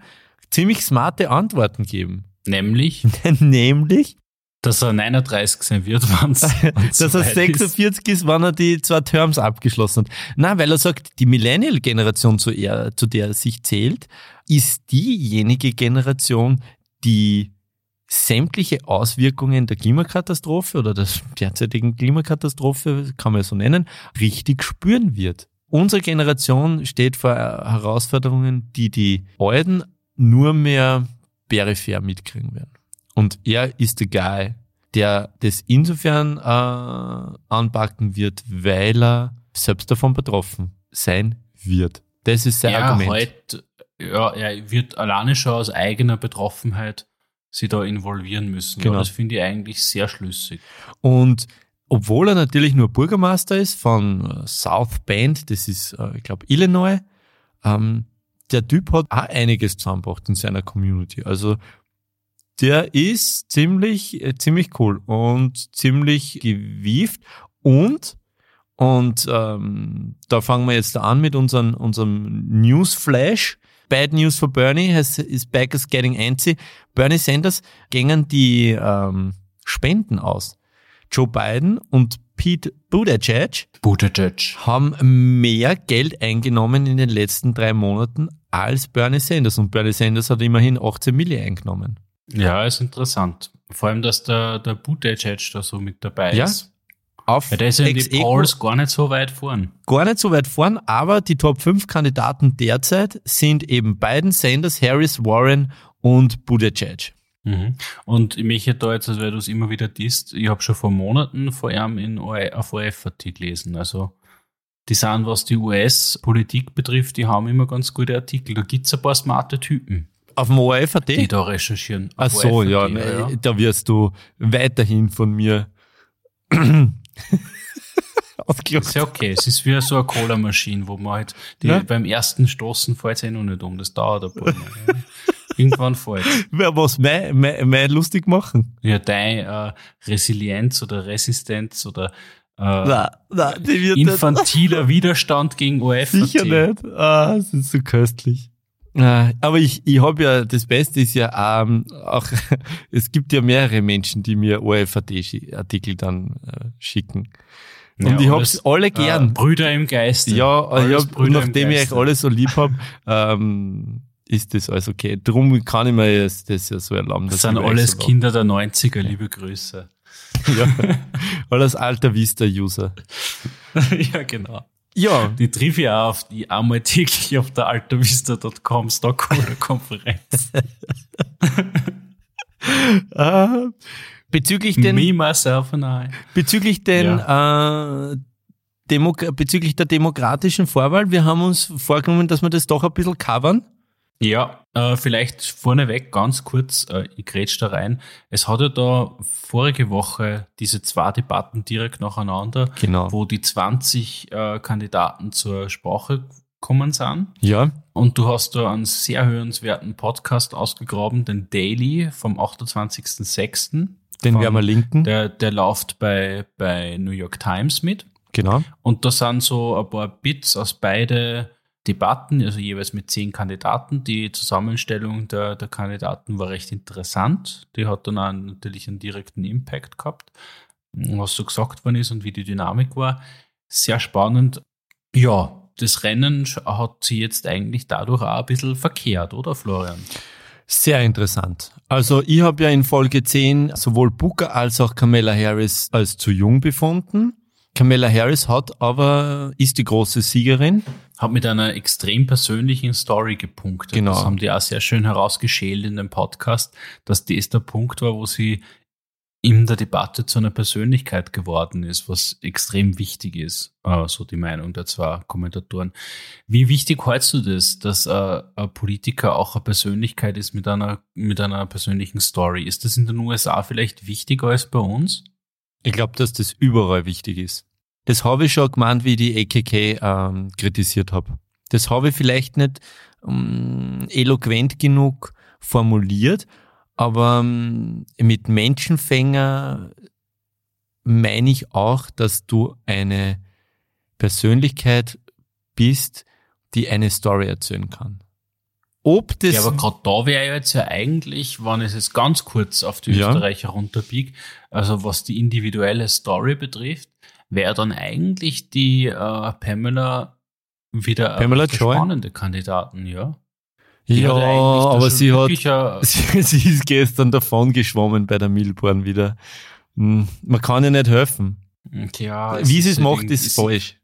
ziemlich smarte Antworten geben. Nämlich, Nämlich, dass er 39 sein wird, wann's, wann's dass er soweit ist. 46 ist, wann er die zwei Terms abgeschlossen hat. Na, weil er sagt, die Millennial-Generation, zu, er, zu der er sich zählt, ist diejenige Generation, die sämtliche Auswirkungen der Klimakatastrophe oder der derzeitigen Klimakatastrophe, kann man ja so nennen, richtig spüren wird. Unsere Generation steht vor Herausforderungen, die die Alten nur mehr peripher mitkriegen werden. Und er ist der Guy, der das insofern äh, anpacken wird, weil er selbst davon betroffen sein wird. Das ist sein ja, Argument. Halt, ja, er wird alleine schon aus eigener Betroffenheit sie da involvieren müssen. Genau. Ja, das finde ich eigentlich sehr schlüssig. Und obwohl er natürlich nur Bürgermeister ist von äh, South Bend, das ist, äh, ich glaube, Illinois, ähm, der Typ hat auch einiges zusammengebracht in seiner Community. Also der ist ziemlich, äh, ziemlich cool und ziemlich gewieft und und ähm, da fangen wir jetzt an mit unseren, unserem Newsflash. Bad News for Bernie has, is back as getting antsy. Bernie Sanders gängen die ähm, Spenden aus. Joe Biden und Pete Buttigieg Buttigieg. haben mehr Geld eingenommen in den letzten drei Monaten als Bernie Sanders. Und Bernie Sanders hat immerhin 18 Millionen eingenommen. Ja, ist interessant. Vor allem, dass der, der Buttigieg da so mit dabei Ja. ist. Auf Weil der ist ja in die aequo Polls gar nicht so weit vorn. gar nicht so weit vorn, aber die Top 5 Kandidaten derzeit sind eben Biden, Sanders, Harris, Warren und Buttigieg. Mhm. Und ich möchte da jetzt, also weil du es immer wieder disst, ich habe schon vor Monaten vor ihm in auf ORF gelesen. Also die sind, was die US-Politik betrifft, die haben immer ganz gute Artikel. Da gibt's ein paar smarte Typen, Auf dem ORF.at? die da recherchieren. Ach so, ja, ne, da wirst du weiterhin von mir aufgeklappt. Ist ja okay. Es ist wie so eine Cola-Maschine, wo man halt die, Ja. beim ersten Stoßen fällt es eh noch nicht um. Das dauert ein paar Mal. ja. Irgendwann fällt Wer was mehr, mehr, mehr lustig machen? Ja, deine äh, Resilienz oder Resistenz oder äh, na, die wird nicht- infantiler Widerstand gegen OF. Sicher nicht. Ah, es ist so köstlich. Ah, Aber ich, ich habe ja, das Beste ist ja ähm, auch, es gibt ja mehrere Menschen, die mir ORF-Artikel dann äh, schicken. Und ich hab's alle gern. Äh, Brüder im Geiste. Ja, ich Alles hab, Brüder im nachdem ich euch alle so lieb hab, ähm, ist das alles okay. Drum kann ich mir jetzt das ja so erlauben. Das sind ich alles so. Kinder der 90er, liebe Grüße. Ja. alles alter Vista-User. ja, genau. Ja, Die Trivia auf die einmal täglich auf der altervista.com Stockholder-Konferenz. äh, bezüglich den Me, myself and I. Bezüglich den äh, Demok bezüglich der demokratischen Vorwahl. Wir haben uns vorgenommen, dass wir das doch ein bisschen covern. Ja, äh, vielleicht vorneweg ganz kurz, äh, ich grätsch da rein. Es hat ja da vorige Woche diese zwei Debatten direkt nacheinander, Genau. wo die 20 äh, Kandidaten zur Sprache kommen sind. Ja. Und du hast da einen sehr hörenswerten Podcast ausgegraben, den Daily vom 28.06. Den werden wir linken. Der, der läuft bei, bei New York Times mit. Genau. Und da sind so ein paar Bits aus beide Debatten, also jeweils mit zehn Kandidaten. Die Zusammenstellung der, der Kandidaten war recht interessant. Die hat dann auch natürlich einen direkten Impact gehabt, was so gesagt worden ist und wie die Dynamik war. Sehr spannend. Ja, das Rennen hat sie jetzt eigentlich dadurch auch ein bisschen verkehrt, oder Florian? Sehr interessant. Also ich habe ja in Folge 10 sowohl Booker als auch Kamala Harris als zu jung befunden. Kamala Harris hat aber, ist die große Siegerin. Hat mit einer extrem persönlichen Story gepunktet. Genau. Das haben die auch sehr schön herausgeschält in dem Podcast, dass das der Punkt war, wo sie in der Debatte zu einer Persönlichkeit geworden ist, was extrem wichtig ist, äh, so die Meinung der zwei Kommentatoren. Wie wichtig hältst du das, dass äh, ein Politiker auch eine Persönlichkeit ist mit einer, mit einer persönlichen Story? Ist das in den USA vielleicht wichtiger als bei uns? Ich glaube, dass das überall wichtig ist. Das habe ich schon gemeint, wie ich die AKK ähm, kritisiert habe. Das habe ich vielleicht nicht ähm, eloquent genug formuliert, aber ähm, mit Menschenfänger meine ich auch, dass du eine Persönlichkeit bist, die eine Story erzählen kann. Ob das Ja, aber gerade da wäre jetzt ja eigentlich, wenn ich es jetzt ganz kurz auf die Ja. Österreicher runterbiege, also was die individuelle Story betrifft, wäre dann eigentlich die äh, Pamela wieder Pamela spannende Kandidaten, ja. Die ja, aber sie hat, sie, sie ist gestern davon geschwommen bei der Milborn wieder. Hm, Man kann ihr nicht helfen. ja, Wie sie es halt macht, irgendwie- ist falsch.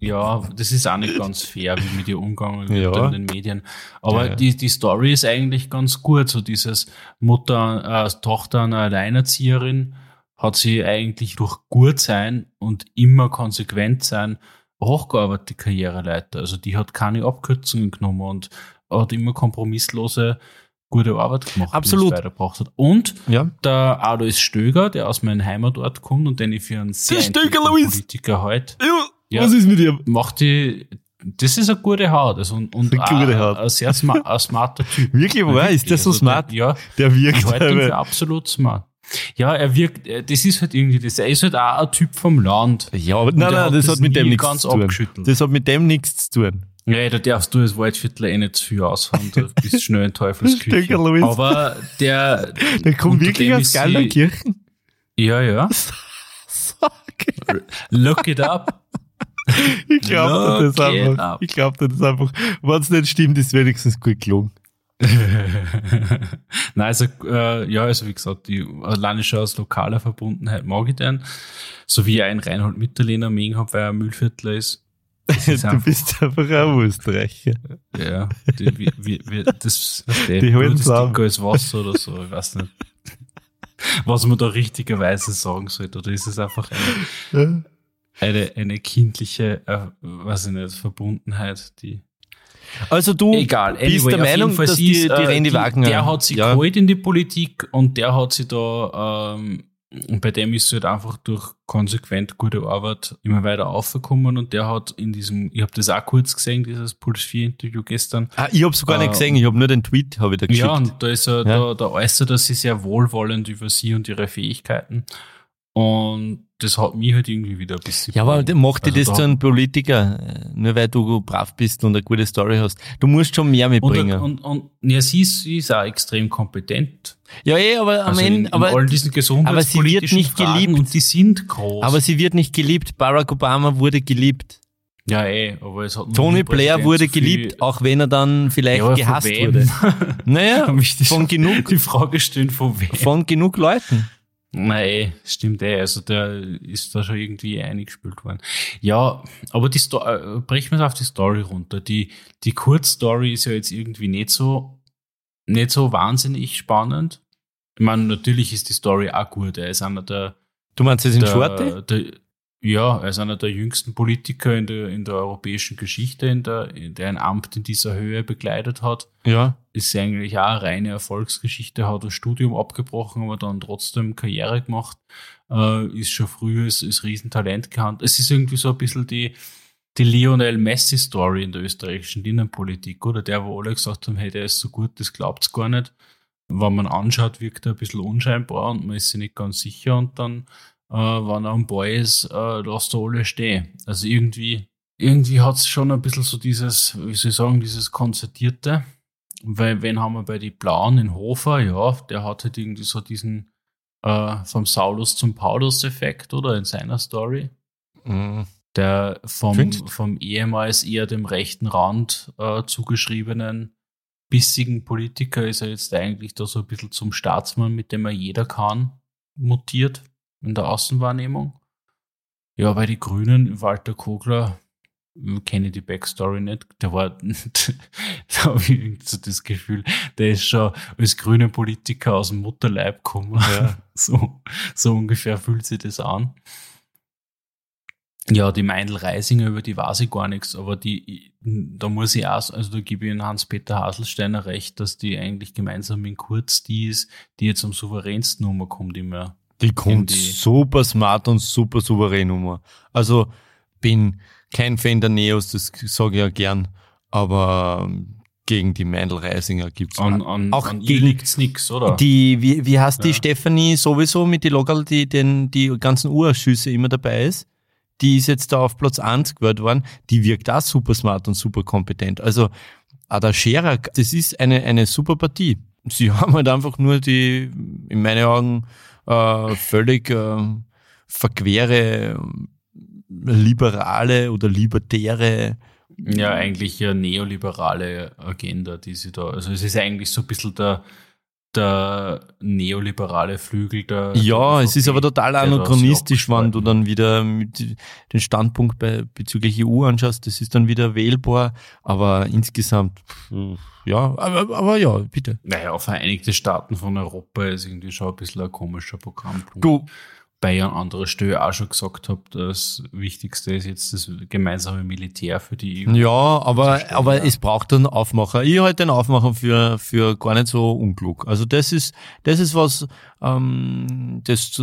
Ja, das ist auch nicht ganz fair, wie mit ihr umgegangen wird Ja. in den Medien. Aber Ja, ja. Die, die Story ist eigentlich ganz gut. So dieses Mutter, äh, Tochter einer Alleinerzieherin hat sie eigentlich durch gut sein und immer konsequent sein hochgearbeitet Karriereleiter. Also die hat keine Abkürzungen genommen und hat immer kompromisslose gute Arbeit gemacht, die Absolut. es weitergebracht hat. Und Ja. der Alois Stöger, der aus meinem Heimatort kommt und den ich für einen sehr Stöger! Politiker halt ja. Ja. Was ist mit ihr? macht die, das ist eine gute Haut also, und, und Eine gute Haut. ein sehr sma ein smarter Typ. Wirklich wahr? Ist der so Also smart? Der, ja, Der wirkt für aber. absolut smart. Ja, er wirkt, äh, das ist halt irgendwie das. Er ist halt auch ein Typ vom Land. Ja, aber Und nein, nein, hat das das hat mit dem nichts ganz zu tun. abgeschüttelt. Das hat mit dem nichts zu tun. Ja, da darfst du als Waldviertler eh nicht zu viel ausfahren, da bist schnell in Teufelsküche. Aber der, Der kommt wirklich aus ist Geilerkirchen. Ja, ja. Look it up. Ich glaube das Look it einfach. up. Ich glaube das einfach. Wenn es nicht stimmt, ist wenigstens gut gelungen. Nein, also, äh, ja, also wie gesagt, die alleine schon aus lokaler Verbundenheit mag ich den. So wie ich einen Reinhold Mitterlehner mögen habe, weil er ein Müllviertler ist. Das ist Du einfach, bist einfach ein Österreicher. ja, die, wie, wie, wie, das, was der, Die ist an. dicker als Wasser oder so, ich weiß nicht. Was man da richtigerweise sagen sollte, oder ist es einfach eine. Eine, eine kindliche, äh, weiß ich nicht, Verbundenheit, die Also du Egal, bist anyway, der auf Meinung, dass die, ist, die äh, Randy Wagner... Der hat sie ja, geholt in die Politik und der hat sie da, ähm, und bei dem ist sie halt einfach durch konsequent gute Arbeit immer weiter aufgekommen und der hat in diesem, ich habe das auch kurz gesehen, dieses Puls 4 Interview gestern. Ah, ich habe gar nicht Äh, gesehen, ich habe nur den Tweet habe ich da geschickt. Ja, und da ist er, Ja. da, da äußert er sich sehr wohlwollend über sie und ihre Fähigkeiten. Und das hat mich halt irgendwie wieder ein bisschen. Ja, aber macht Also das da- zu einem Politiker, nur weil du brav bist und eine gute Story hast. Du musst schon mehr mitbringen. und, und, und ja, sie ist, sie ist auch extrem kompetent. ja, eh, aber am Also Ende, in all aber, diesen aber sie wird nicht Fragen geliebt. und die sind groß. aber sie wird nicht geliebt. Barack Obama wurde geliebt. ja, eh, aber es hat Tony Blair wurde geliebt, auch wenn er dann vielleicht Ja, aber gehasst wurde. Naja, von genug, Die Frage stellen, von wem? von genug Leuten. Nein, eh, stimmt eh. Also der ist da schon irgendwie eingespielt worden. Ja, aber die Sto äh, brechen wir es auf die Story runter. Die, die Kurzstory ist ja jetzt irgendwie nicht so, nicht so wahnsinnig spannend. Ich meine, natürlich ist die Story auch gut. Er ist einer der, Du meinst der, Schorte? der Ja, er ist einer der jüngsten Politiker in der, in der europäischen Geschichte, in der, in der ein Amt in dieser Höhe begleitet hat. Ja. Ist eigentlich auch eine reine Erfolgsgeschichte, hat das Studium abgebrochen, aber dann trotzdem Karriere gemacht, äh, ist schon früh als, als Riesentalent gehandelt. Es ist irgendwie so ein bisschen die, die Lionel Messi Story in der österreichischen Innenpolitik, oder? Der, wo alle gesagt haben, hey, der ist so gut, das glaubt's gar nicht. Wenn man anschaut, wirkt er ein bisschen unscheinbar und man ist sich nicht ganz sicher und dann, äh, wenn er am Ball ist, äh, lässt er alle stehen. Also irgendwie, irgendwie hat's schon ein bisschen so dieses, wie soll ich sagen, dieses Konzertierte. Weil, wen haben wir bei die Blauen in Hofer? Ja, der hat halt irgendwie so diesen, äh, vom Saulus zum Paulus-Effekt, oder? In seiner Story. Mhm. Der vom, Findest? vom ehemals eher dem rechten Rand äh, zugeschriebenen bissigen Politiker ist er jetzt eigentlich da so ein bisschen zum Staatsmann, mit dem er jeder kann, mutiert in der Außenwahrnehmung. Ja, bei die Grünen, Walter Kogler, kenne ich die Backstory nicht, der war, da habe ich irgendwie so das Gefühl, der ist schon als grüner Politiker aus dem Mutterleib gekommen. Ja. So, so ungefähr fühlt sich das an. Ja, die Meindl Reisinger, über die weiß ich gar nichts, aber die, da muss ich auch, also da gebe ich in Hans-Peter Haselsteiner recht, dass die eigentlich gemeinsam mit Kurz die ist, die jetzt am souveränsten umkommt immer. Die kommt die- super smart und super souverän um. Also bin kein Fan der Neos, das sage ich ja gern, aber ähm, gegen die Meindl Reisinger gibt's An, an, Auch an gegen- liegt's nix, oder? Die, wie, wie heißt die Ja. Stefanie sowieso mit die Lokal, die den, die ganzen Urausschüsse immer dabei ist? Die ist jetzt da auf Platz 1 gewählt worden. Die wirkt auch super smart und super kompetent. Also, der Scherer, das ist eine, eine super Partie. Sie haben halt einfach nur die, in meinen Augen, äh, völlig äh, verquere, liberale oder libertäre Ja, eigentlich ja neoliberale Agenda, die sie da, also es ist eigentlich so ein bisschen der, der neoliberale Flügel der. Ja, der es ist aber total anachronistisch, wenn du dann wieder den Standpunkt bei, bezüglich EU anschaust, das ist dann wieder wählbar, aber insgesamt, ja, aber, aber ja, bitte. Naja, Vereinigte Staaten von Europa ist irgendwie schon ein bisschen ein komischer Programmpunkt. Du, An anderer Stelle auch schon gesagt habe, das Wichtigste ist jetzt das gemeinsame Militär für die EU. ja, aber, Verstehe, aber ja. es braucht einen Aufmacher. Ich halte den Aufmacher für, für gar nicht so unklug. Also das ist, das ist was, ähm, das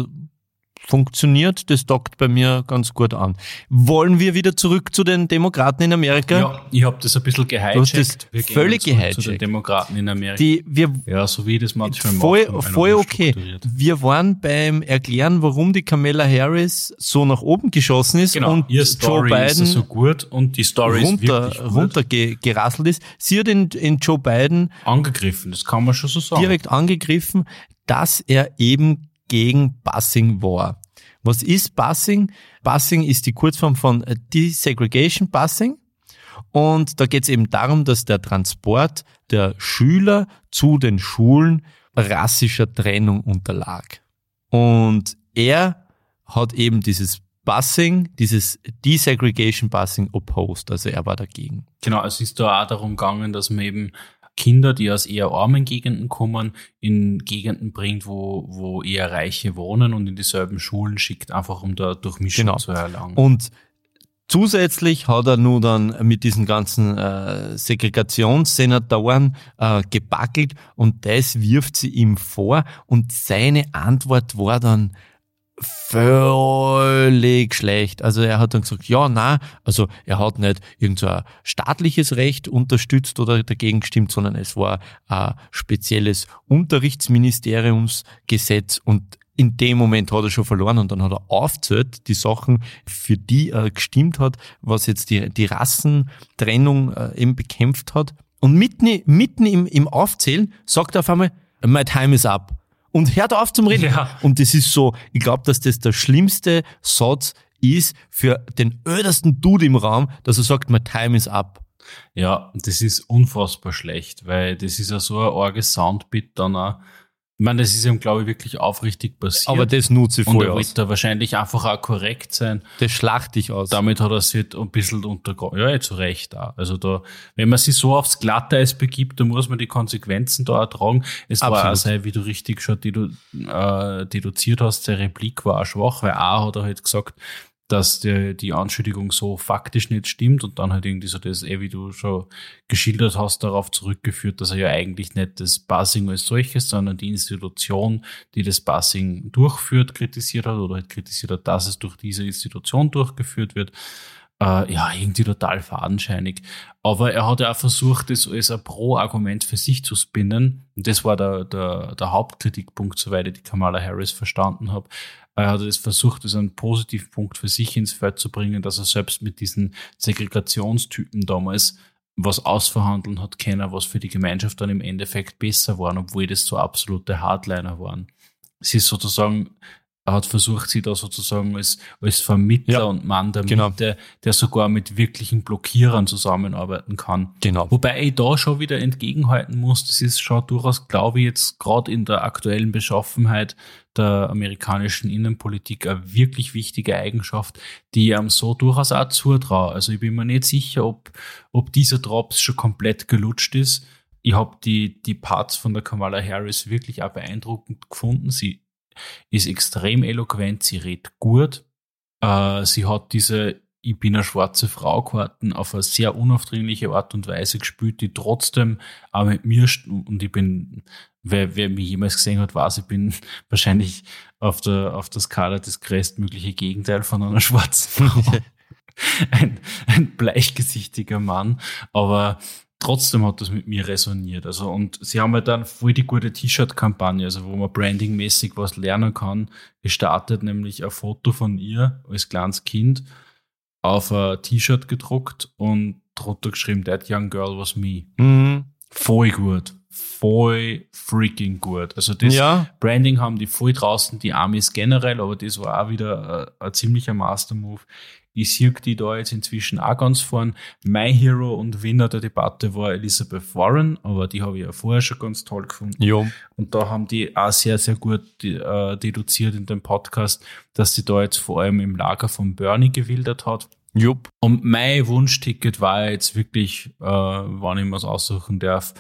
funktioniert, das dockt bei mir ganz gut an. Wollen wir wieder zurück zu den Demokraten in Amerika? Ja, ich habe das ein bisschen gehijackt. Wir völlig zurück Zu gehijackt. den Demokraten in Amerika. Die, wir, ja, so wie ich das manchmal voll, einer voll okay. Wir waren beim Erklären, warum die Kamala Harris so nach oben geschossen ist Genau, und Joe ist Biden so gut und die Story ist runter, gerasselt ist. Sie hat in, in Joe Biden angegriffen, das kann man schon so sagen. direkt angegriffen, dass er eben gegen Busing war. Was ist Busing? Busing ist die Kurzform von Desegregation Busing. Und da geht es eben darum, dass der Transport der Schüler zu den Schulen rassischer Trennung unterlag. Und er hat eben dieses Busing, dieses Desegregation Busing opposed, also er war dagegen. Genau, es ist da auch darum gegangen, dass man eben Kinder, die aus eher armen Gegenden kommen, in Gegenden bringt, wo, wo eher Reiche wohnen und in dieselben Schulen schickt, einfach um da Durchmischung Genau. zu erlangen. Und zusätzlich hat er nur dann mit diesen ganzen äh, Segregationssenatoren äh, gebackelt und das wirft sie ihm vor und seine Antwort war dann völlig schlecht. Also er hat dann gesagt, ja, na, also er hat nicht irgendein staatliches Recht unterstützt oder dagegen gestimmt, sondern es war ein spezielles Unterrichtsministeriumsgesetz und in dem Moment hat er schon verloren und dann hat er aufgezählt, die Sachen, für die er gestimmt hat, was jetzt die, die Rassentrennung äh, eben bekämpft hat. Und mitten, mitten im, im Aufzählen sagt er auf einmal, my time is up. Und hört auf zum Reden. Ja. Und das ist so, ich glaube, dass das der schlimmste Satz ist für den ödersten Dude im Raum, dass er sagt, my time is up. Ja, das ist unfassbar schlecht, weil das ist ja so ein arges Soundbit dann auch. Ich meine, das ist ihm, glaube ich, wirklich aufrichtig passiert. Aber das nutze ich und voll er aus. wird da wahrscheinlich einfach auch korrekt sein. Das schlacht dich aus. Damit hat er sich ein bisschen untergraben. Ja, zu Recht auch. Also da, wenn man sich so aufs Glatteis begibt, dann muss man die Konsequenzen da ertragen. Es war Absolut. auch sein, wie du richtig schon dedu äh, deduziert hast, seine Replik war auch schwach, weil A hat er halt gesagt, dass der, die Anschuldigung so faktisch nicht stimmt und dann halt irgendwie so das, eh, wie du schon geschildert hast, darauf zurückgeführt, dass er ja eigentlich nicht das Buzzing als solches, sondern die Institution, die das Buzzing durchführt, kritisiert hat oder halt kritisiert hat, dass es durch diese Institution durchgeführt wird. Äh, ja, irgendwie total fadenscheinig. Aber er hat ja auch versucht, das als ein Pro-Argument für sich zu spinnen. Und das war der, der, der Hauptkritikpunkt, soweit ich die Kamala Harris verstanden habe er hat es versucht, als einen Positivpunkt für sich ins Feld zu bringen, dass er selbst mit diesen Segregationstypen damals was ausverhandeln hat können, was für die Gemeinschaft dann im Endeffekt besser waren, obwohl das so absolute Hardliner waren. Sie ist sozusagen hat versucht, sie da sozusagen als, als Vermittler ja, und Mann der genau. Mitte, der sogar mit wirklichen Blockierern zusammenarbeiten kann. Genau. Wobei ich da schon wieder entgegenhalten muss, das ist schon durchaus, glaube ich, jetzt gerade in der aktuellen Beschaffenheit der amerikanischen Innenpolitik eine wirklich wichtige Eigenschaft, die am so durchaus auch zutraue. Also ich bin mir nicht sicher, ob, ob dieser Drops schon komplett gelutscht ist. Ich habe die, die Parts von der Kamala Harris wirklich auch beeindruckend gefunden. Sie ist extrem eloquent, sie redet gut. Äh, sie hat diese Ich bin eine schwarze Frau Karten auf eine sehr unaufdringliche Art und Weise gespielt, die trotzdem auch mit mir, und ich bin, wer, wer mich jemals gesehen hat, weiß, ich bin wahrscheinlich auf der, auf der Skala das größtmögliche Gegenteil von einer schwarzen Frau. ein, ein bleichgesichtiger Mann, aber trotzdem hat das mit mir resoniert. Also, und sie haben halt dann voll die gute T-Shirt-Kampagne, also wo man brandingmäßig was lernen kann, gestartet, nämlich ein Foto von ihr als kleines Kind auf ein T-Shirt gedruckt und drunter geschrieben, That Young Girl was me. Mhm. Voll gut. Voll freaking gut. Also das ja. Branding haben die voll draußen, die Amis generell, aber das war auch wieder ein, ein ziemlicher Master-Move. Ich sehe die da jetzt inzwischen auch ganz vorn. My Hero und Winner der Debatte war Elizabeth Warren, aber die habe ich ja vorher schon ganz toll gefunden. Jo. Und da haben die auch sehr, sehr gut äh, deduziert in dem Podcast, dass sie da jetzt vor allem im Lager von Bernie gewildert hat. Jupp. Und mein Wunschticket war jetzt wirklich, äh, wann ich mir aussuchen darf,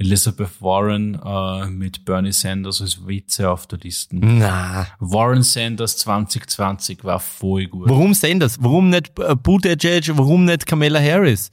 Elizabeth Warren äh, mit Bernie Sanders als Witze auf der Liste. Na. Warren Sanders 2020 war voll gut. Warum Sanders? Warum nicht äh, Buttigieg? Warum nicht Kamala Harris?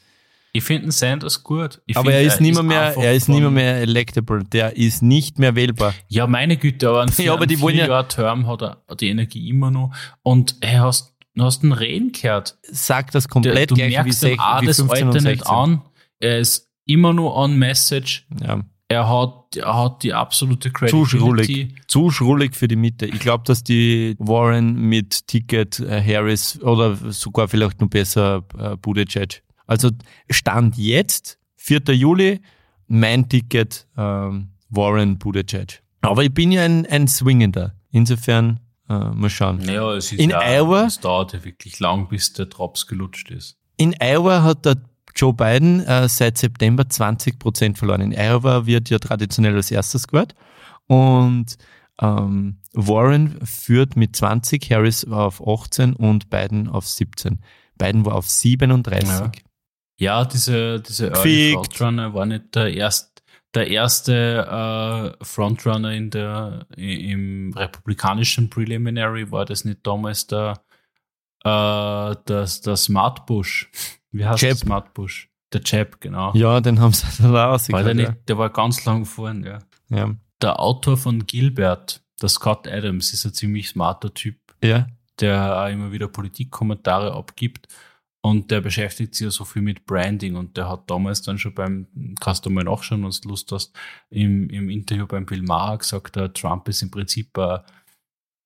Ich finde Sanders gut. Ich aber find, er ist nicht mehr, er ist nicht mehr, mehr electable. Der ist nicht mehr wählbar. Ja, meine Güte, aber ein ja, aber die wollen ja Term hat er die Energie immer noch. Und er hast, du hast einen Reden gehört. Sag das komplett der, du gleich merkst wie, 6, wie 15 das Alter nicht an. Er ist immer nur on Message. Ja. Er hat, er hat die absolute Credibility. Zu schrullig. Zu schrullig für die Mitte. Ich glaube, dass die Warren mit Ticket äh, Harris oder sogar vielleicht noch besser äh, Buttigieg. Also Stand jetzt, 4. Juli, mein Ticket ähm, Warren Buttigieg. Aber ich bin ja ein, ein Swingender. Insofern äh, mal schauen. Naja, es, ist in ja, Iowa, es dauert ja wirklich lang, bis der Drops gelutscht ist. In Iowa hat der Joe Biden äh, seit September 20 Prozent verloren. In Iowa wird ja traditionell als erstes gehört. Und ähm, Warren führt mit 20, Harris war auf 18 und Biden auf 17. Biden war auf 37. Ja, ja diese, diese Early Frontrunner war nicht der erste der erste äh, Frontrunner in der im republikanischen Preliminary war das nicht damals der äh, das, der Smart Bush. Wie heißt Jab. Smart Bush? Der Jab, genau. Ja, den haben sie dann rausgekriegt. War der, nicht, der war ganz lang vorne, ja. ja. Der Autor von Gilbert, der Scott Adams, ist ein ziemlich smarter Typ. Ja. Der auch immer wieder Politikkommentare abgibt. Und der beschäftigt sich ja so viel mit Branding und der hat damals dann schon beim, kannst du mal nachschauen, wenn du Lust hast, im, im Interview beim Bill Maher gesagt, der Trump ist im Prinzip ein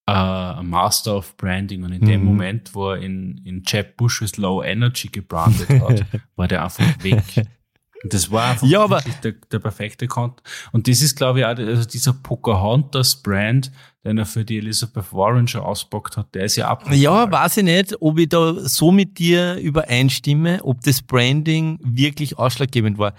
äh, Master of Branding und in mhm. dem Moment, wo er in, in Jeb Bush's Low Energy gebrandet hat, war der einfach weg. Und das war einfach ja, aber der, der perfekte Content. Und das ist, glaube ich, auch also dieser Pocahontas-Brand, den er für die Elizabeth Warren schon auspackt hat, der ist ja ab. Ja, weiß ich nicht, ob ich da so mit dir übereinstimme, ob das Branding wirklich ausschlaggebend war.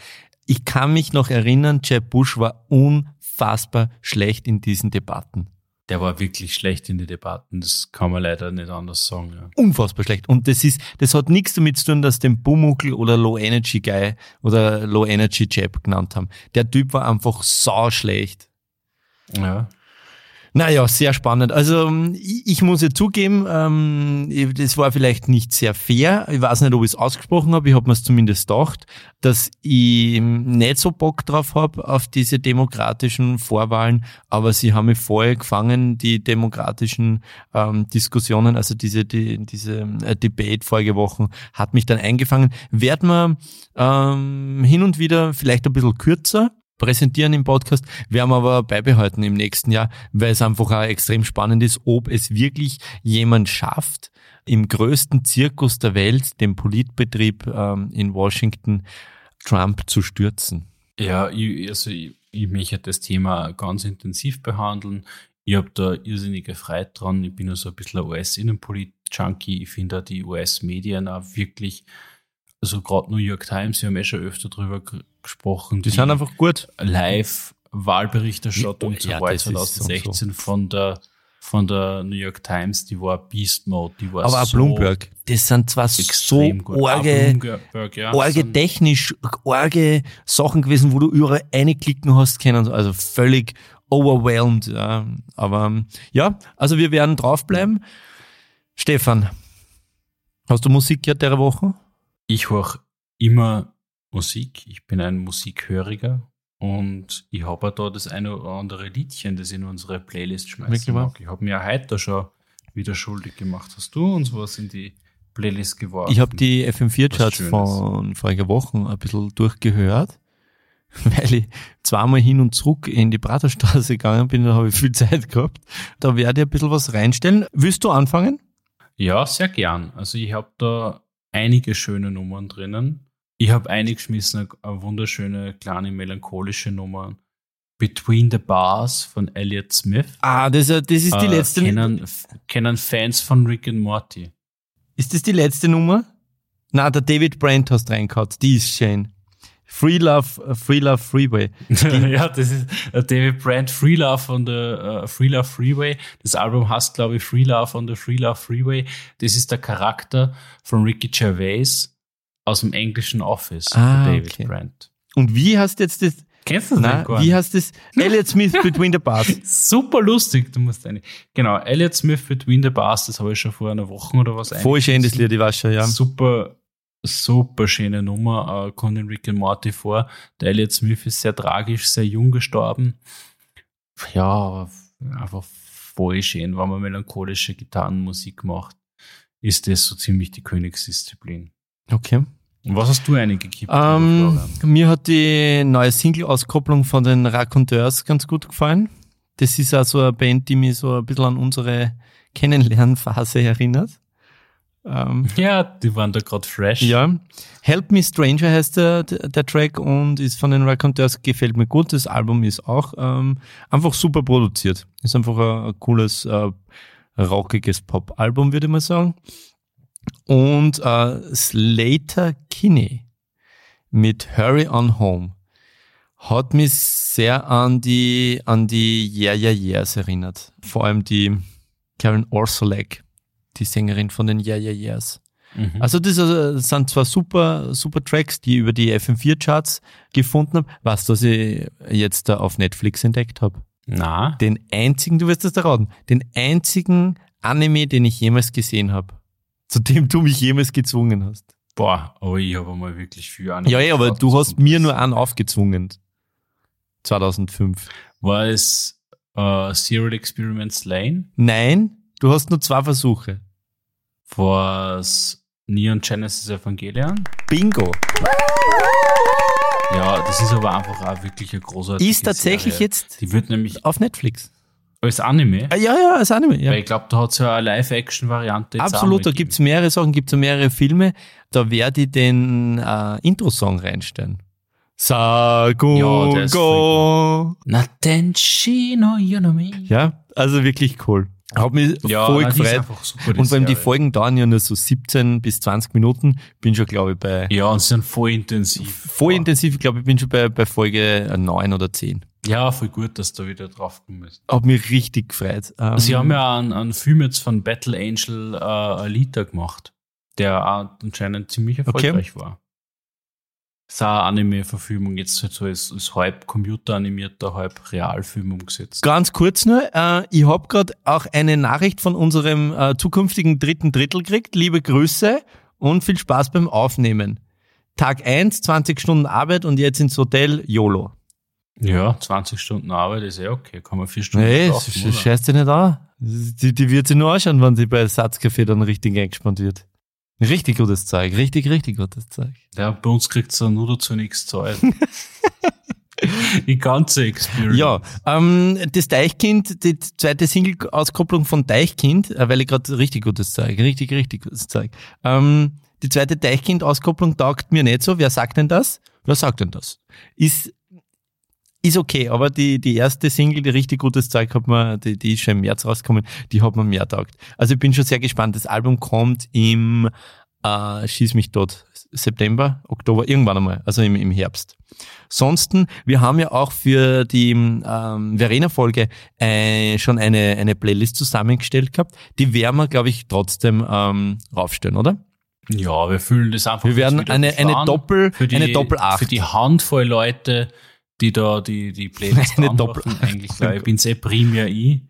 Ich kann mich noch erinnern, Jeb Bush war unfassbar schlecht in diesen Debatten der war wirklich schlecht in den Debatten. Das kann man leider nicht anders sagen. Ja. Unfassbar schlecht. Und das ist, das hat nichts damit zu tun, dass den Bumukel oder Low Energy Guy oder Low Energy Jab genannt haben. Der Typ war einfach sau schlecht. Ja. Naja, sehr spannend. Also ähm, ich, muss ja zugeben, ähm, das war vielleicht nicht sehr fair. Ich weiß nicht, ob ich es ausgesprochen habe. Ich habe mir es zumindest gedacht, dass ich nicht so Bock drauf habe auf diese demokratischen Vorwahlen. Aber sie haben mich vorher gefangen, die demokratischen ähm, Diskussionen, also diese die, diese äh, Debate vorige Wochen hat mich dann eingefangen. Werd man ähm, hin und wieder vielleicht ein bisschen kürzer präsentieren im Podcast, werden wir aber beibehalten im nächsten Jahr, weil es einfach auch extrem spannend ist, ob es wirklich jemand schafft, im größten Zirkus der Welt, dem Politbetrieb ähm, in Washington, Trump zu stürzen. Ja, ich, also ich, ich möchte das Thema ganz intensiv behandeln. Ich habe da irrsinnige Freude dran. Ich bin ja so ein bisschen ein US-Innenpolit-Junkie. Ich finde da die US-Medien auch wirklich also gerade New York Times, wir haben eh schon öfter drüber gesprochen. Die, die sind einfach gut. Live-Wahlberichterstattung zur Ja, Wahl das ist 2016 von der von der New York Times, die war Beast Mode, die war Aber auch so Bloomberg, das sind zwar so Bloomberg, ja, sind- technisch, arge Sachen gewesen, wo du überall reinklicken hast können, also völlig overwhelmed. Ja. Aber ja, also wir werden draufbleiben. Stefan, hast du Musik gehört der Woche? Ich höre immer Musik. Ich bin ein Musikhöriger und ich habe da das eine oder andere Liedchen, das in unsere Playlist schmeißen mag. Ich habe mir ja heute schon wieder schuldig gemacht. Hast du uns was in die Playlist geworfen? Ich habe die FM4-Charts Schönes. von voriger Wochen ein bisschen durchgehört, weil ich zweimal hin und zurück in die Praterstraße gegangen bin, da habe ich viel Zeit gehabt. Da werde ich ein bisschen was reinstellen. Willst du anfangen? Ja, sehr gern. Also ich habe da einige schöne Nummern drinnen. Ich habe eingeschmissen, eine, wunderschöne, kleine, melancholische Nummer. Between the Bars von Elliott Smith. Ah, das, ist- das ist die Äh, letzte. Kennen, kennen Fans von Rick and Morty. Ist das die letzte Nummer? Na, der David Brent hast reingehauen. Die ist schön. Free Love, äh, Free Love Freeway. ja, das ist äh, David Brandt Free Love on the äh, Free Love Freeway. Das Album heißt, glaube ich, Free Love on the Free Love Freeway. Das ist der Charakter von Ricky Gervais aus dem englischen Office, Ah, David okay. Brandt. Und wie heißt jetzt das? Kennst du das Na, gar wie nicht? heißt das? Elliot Smith Between the Bars. Super lustig, du musst eine. Genau, Elliot Smith Between the Bars, das habe ich schon vor einer Woche oder was Voll schön, das Lied, ich weiß schon, ja. Super, super schöne Nummer, äh, kommt in Rick and Morty vor. Der Elliot Smith ist sehr tragisch, sehr jung gestorben. Ja, aber einfach voll schön, wenn man melancholische Gitarrenmusik macht, ist das so ziemlich die Königsdisziplin. Okay. Und was hast du eingekippt? Ähm, mir hat die neue Single-Auskopplung von den Raconteurs ganz gut gefallen. Das ist also eine Band, die mich so ein bisschen an unsere Kennenlernphase erinnert. Ähm, ja, die waren da gerade fresh. ja. Help Me Stranger heißt der, der, der Track und ist von den Raconteurs, gefällt mir gut. Das Album ist auch ähm, einfach super produziert. Ist einfach ein, ein cooles, äh, rockiges Pop-Album, würde ich mal sagen. Und äh, Slater Kinney mit Hurry on Home hat mich sehr an die, an die Yeah Yeah Yeahs erinnert. Vor allem die Karen Orsolek, die Sängerin von den Yeah Yeah Yeahs. Mhm. Also das äh, sind zwar super, super Tracks, die ich über die FM4-Charts gefunden habe. Was ich jetzt da auf Netflix entdeckt habe? Na, Den einzigen, du wirst das erraten, den einzigen Anime, den ich jemals gesehen habe. Zu dem du mich jemals gezwungen hast. boah, aber ich habe mal wirklich viel Anime Ja, ja, aber du hast mir nur einen aufgezwungen. 2005. War es äh, Serial Experiments Lane? Nein, du hast nur zwei Versuche. War es Neon Genesis Evangelion? Bingo. Ja, das ist aber einfach auch wirklich eine großartige Ist tatsächlich Serie. jetzt Die wird nämlich auf Netflix. Als Anime. Ah, Ja, ja, als Anime. Ja. Weil ich glaube, da hat es ja eine Live-Action-Variante. Absolut, da mal gibt's mehrere Sachen, gibt's mehrere Filme. Da werde ich den äh, Intro-Song reinstellen. Sago Ja. Natenshi no Yonomi. Ja, also wirklich cool. Hat mich Ja, voll gefreut. super, Und beim die. Folgen dauern ja nur so 17 bis 20 Minuten. Bin schon, glaube ich, bei Ja, und sind voll intensiv. voll intensiv. Ich glaube, ich bin schon bei, bei Folge 9 oder 10. Ja, voll gut, dass du wieder drauf gekommen bist. Hat mich richtig gefreut. Ähm, Sie haben ja einen, einen Film jetzt von Battle Angel äh, Alita gemacht, der anscheinend ziemlich erfolgreich war. ist auch eine Anime-Verfilmung, jetzt halt so als, als halb computeranimierter, halb Realfilm umgesetzt. Ganz kurz nur, äh, ich habe gerade auch eine Nachricht von unserem äh, zukünftigen dritten Drittel gekriegt. Liebe Grüße und viel Spaß beim Aufnehmen. Tag 1, 20 Stunden Arbeit und jetzt ins Hotel YOLO. Ja, 20 Stunden Arbeit ist ja okay, kann man vier Stunden Nee, schlafen, scheiß dir nicht an. Die, die wird sie nur anschauen, wenn sie bei Satzcafé dann richtig eingespannt wird. Richtig gutes Zeug, richtig, richtig gutes Zeug. Ja, bei uns kriegt es nur dazu nichts Zeit. Die ganze Experience. Ja, ähm, das Deichkind, die zweite Single-Auskopplung von Deichkind, äh, weil ich gerade richtig gutes Zeug, richtig, richtig gutes Zeug. Ähm, die zweite Deichkind-Auskopplung taugt mir nicht so. Wer sagt denn das? Wer sagt denn das? Ist, ist okay, aber die, die erste Single, die richtig gutes Zeug hat man, die, die ist schon im März rausgekommen, die hat man mehr taugt. Also ich bin schon sehr gespannt. Das Album kommt im, äh, schieß mich dort, September, Oktober, irgendwann einmal, also im, im Herbst. Sonsten, wir haben ja auch für die ähm, Verena-Folge äh, schon eine, eine Playlist zusammengestellt gehabt. Die werden wir, glaube ich, trotzdem ähm, raufstellen, oder? Ja, wir fühlen das einfach. Wir werden eine- eine. Doppel- für die, eine Doppel-Acht. Für die Handvoll Leute, die da die, die Playlist Eine Doppel- eigentlich, weil ich bin's eh primär ich.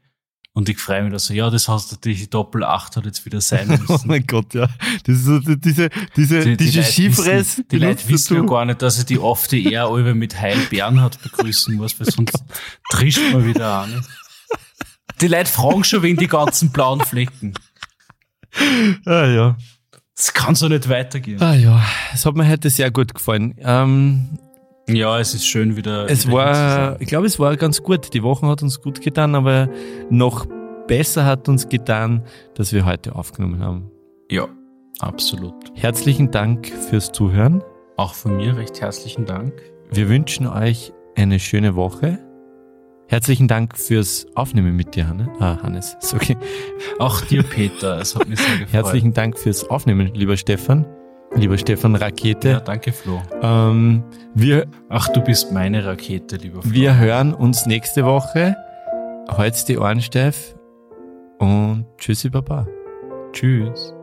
Und ich freue mich da so, ja, das heißt natürlich, die Doppel 8 hat jetzt wieder sein Oh müssen. mein Gott, ja. Das ist so diese, diese, Die, die diese wissen, die Leute wissen ja gar nicht, dass ich die oft die eher alle mit Heil Bernhard begrüßen muss, weil sonst trischt man wieder an. Die Leute fragen schon wegen die ganzen blauen Flecken. Ah, ja. Das kann so nicht weitergehen. Ah, ja. Es hat mir heute sehr gut gefallen. Ähm, Ja, es ist schön wieder. Es wieder war, ich glaube, es war ganz gut. Die Woche hat uns gut getan, aber noch besser hat uns getan, dass wir heute aufgenommen haben. Ja, absolut. Herzlichen Dank fürs Zuhören. Auch von mir recht herzlichen Dank. Wir wünschen euch eine schöne Woche. Herzlichen Dank fürs Aufnehmen mit dir, Hanne. Ah, Hannes. Okay. Auch dir, Peter. Es hat mich sehr gefreut. Herzlichen Dank fürs Aufnehmen, lieber Stefan. Lieber Stefan Rakete. Ja, danke, Flo. Ähm, wir, Ach, du bist meine Rakete, lieber Flo. wir hören uns nächste Woche. Heute die Ohren steif und tschüssi, Baba. Tschüss.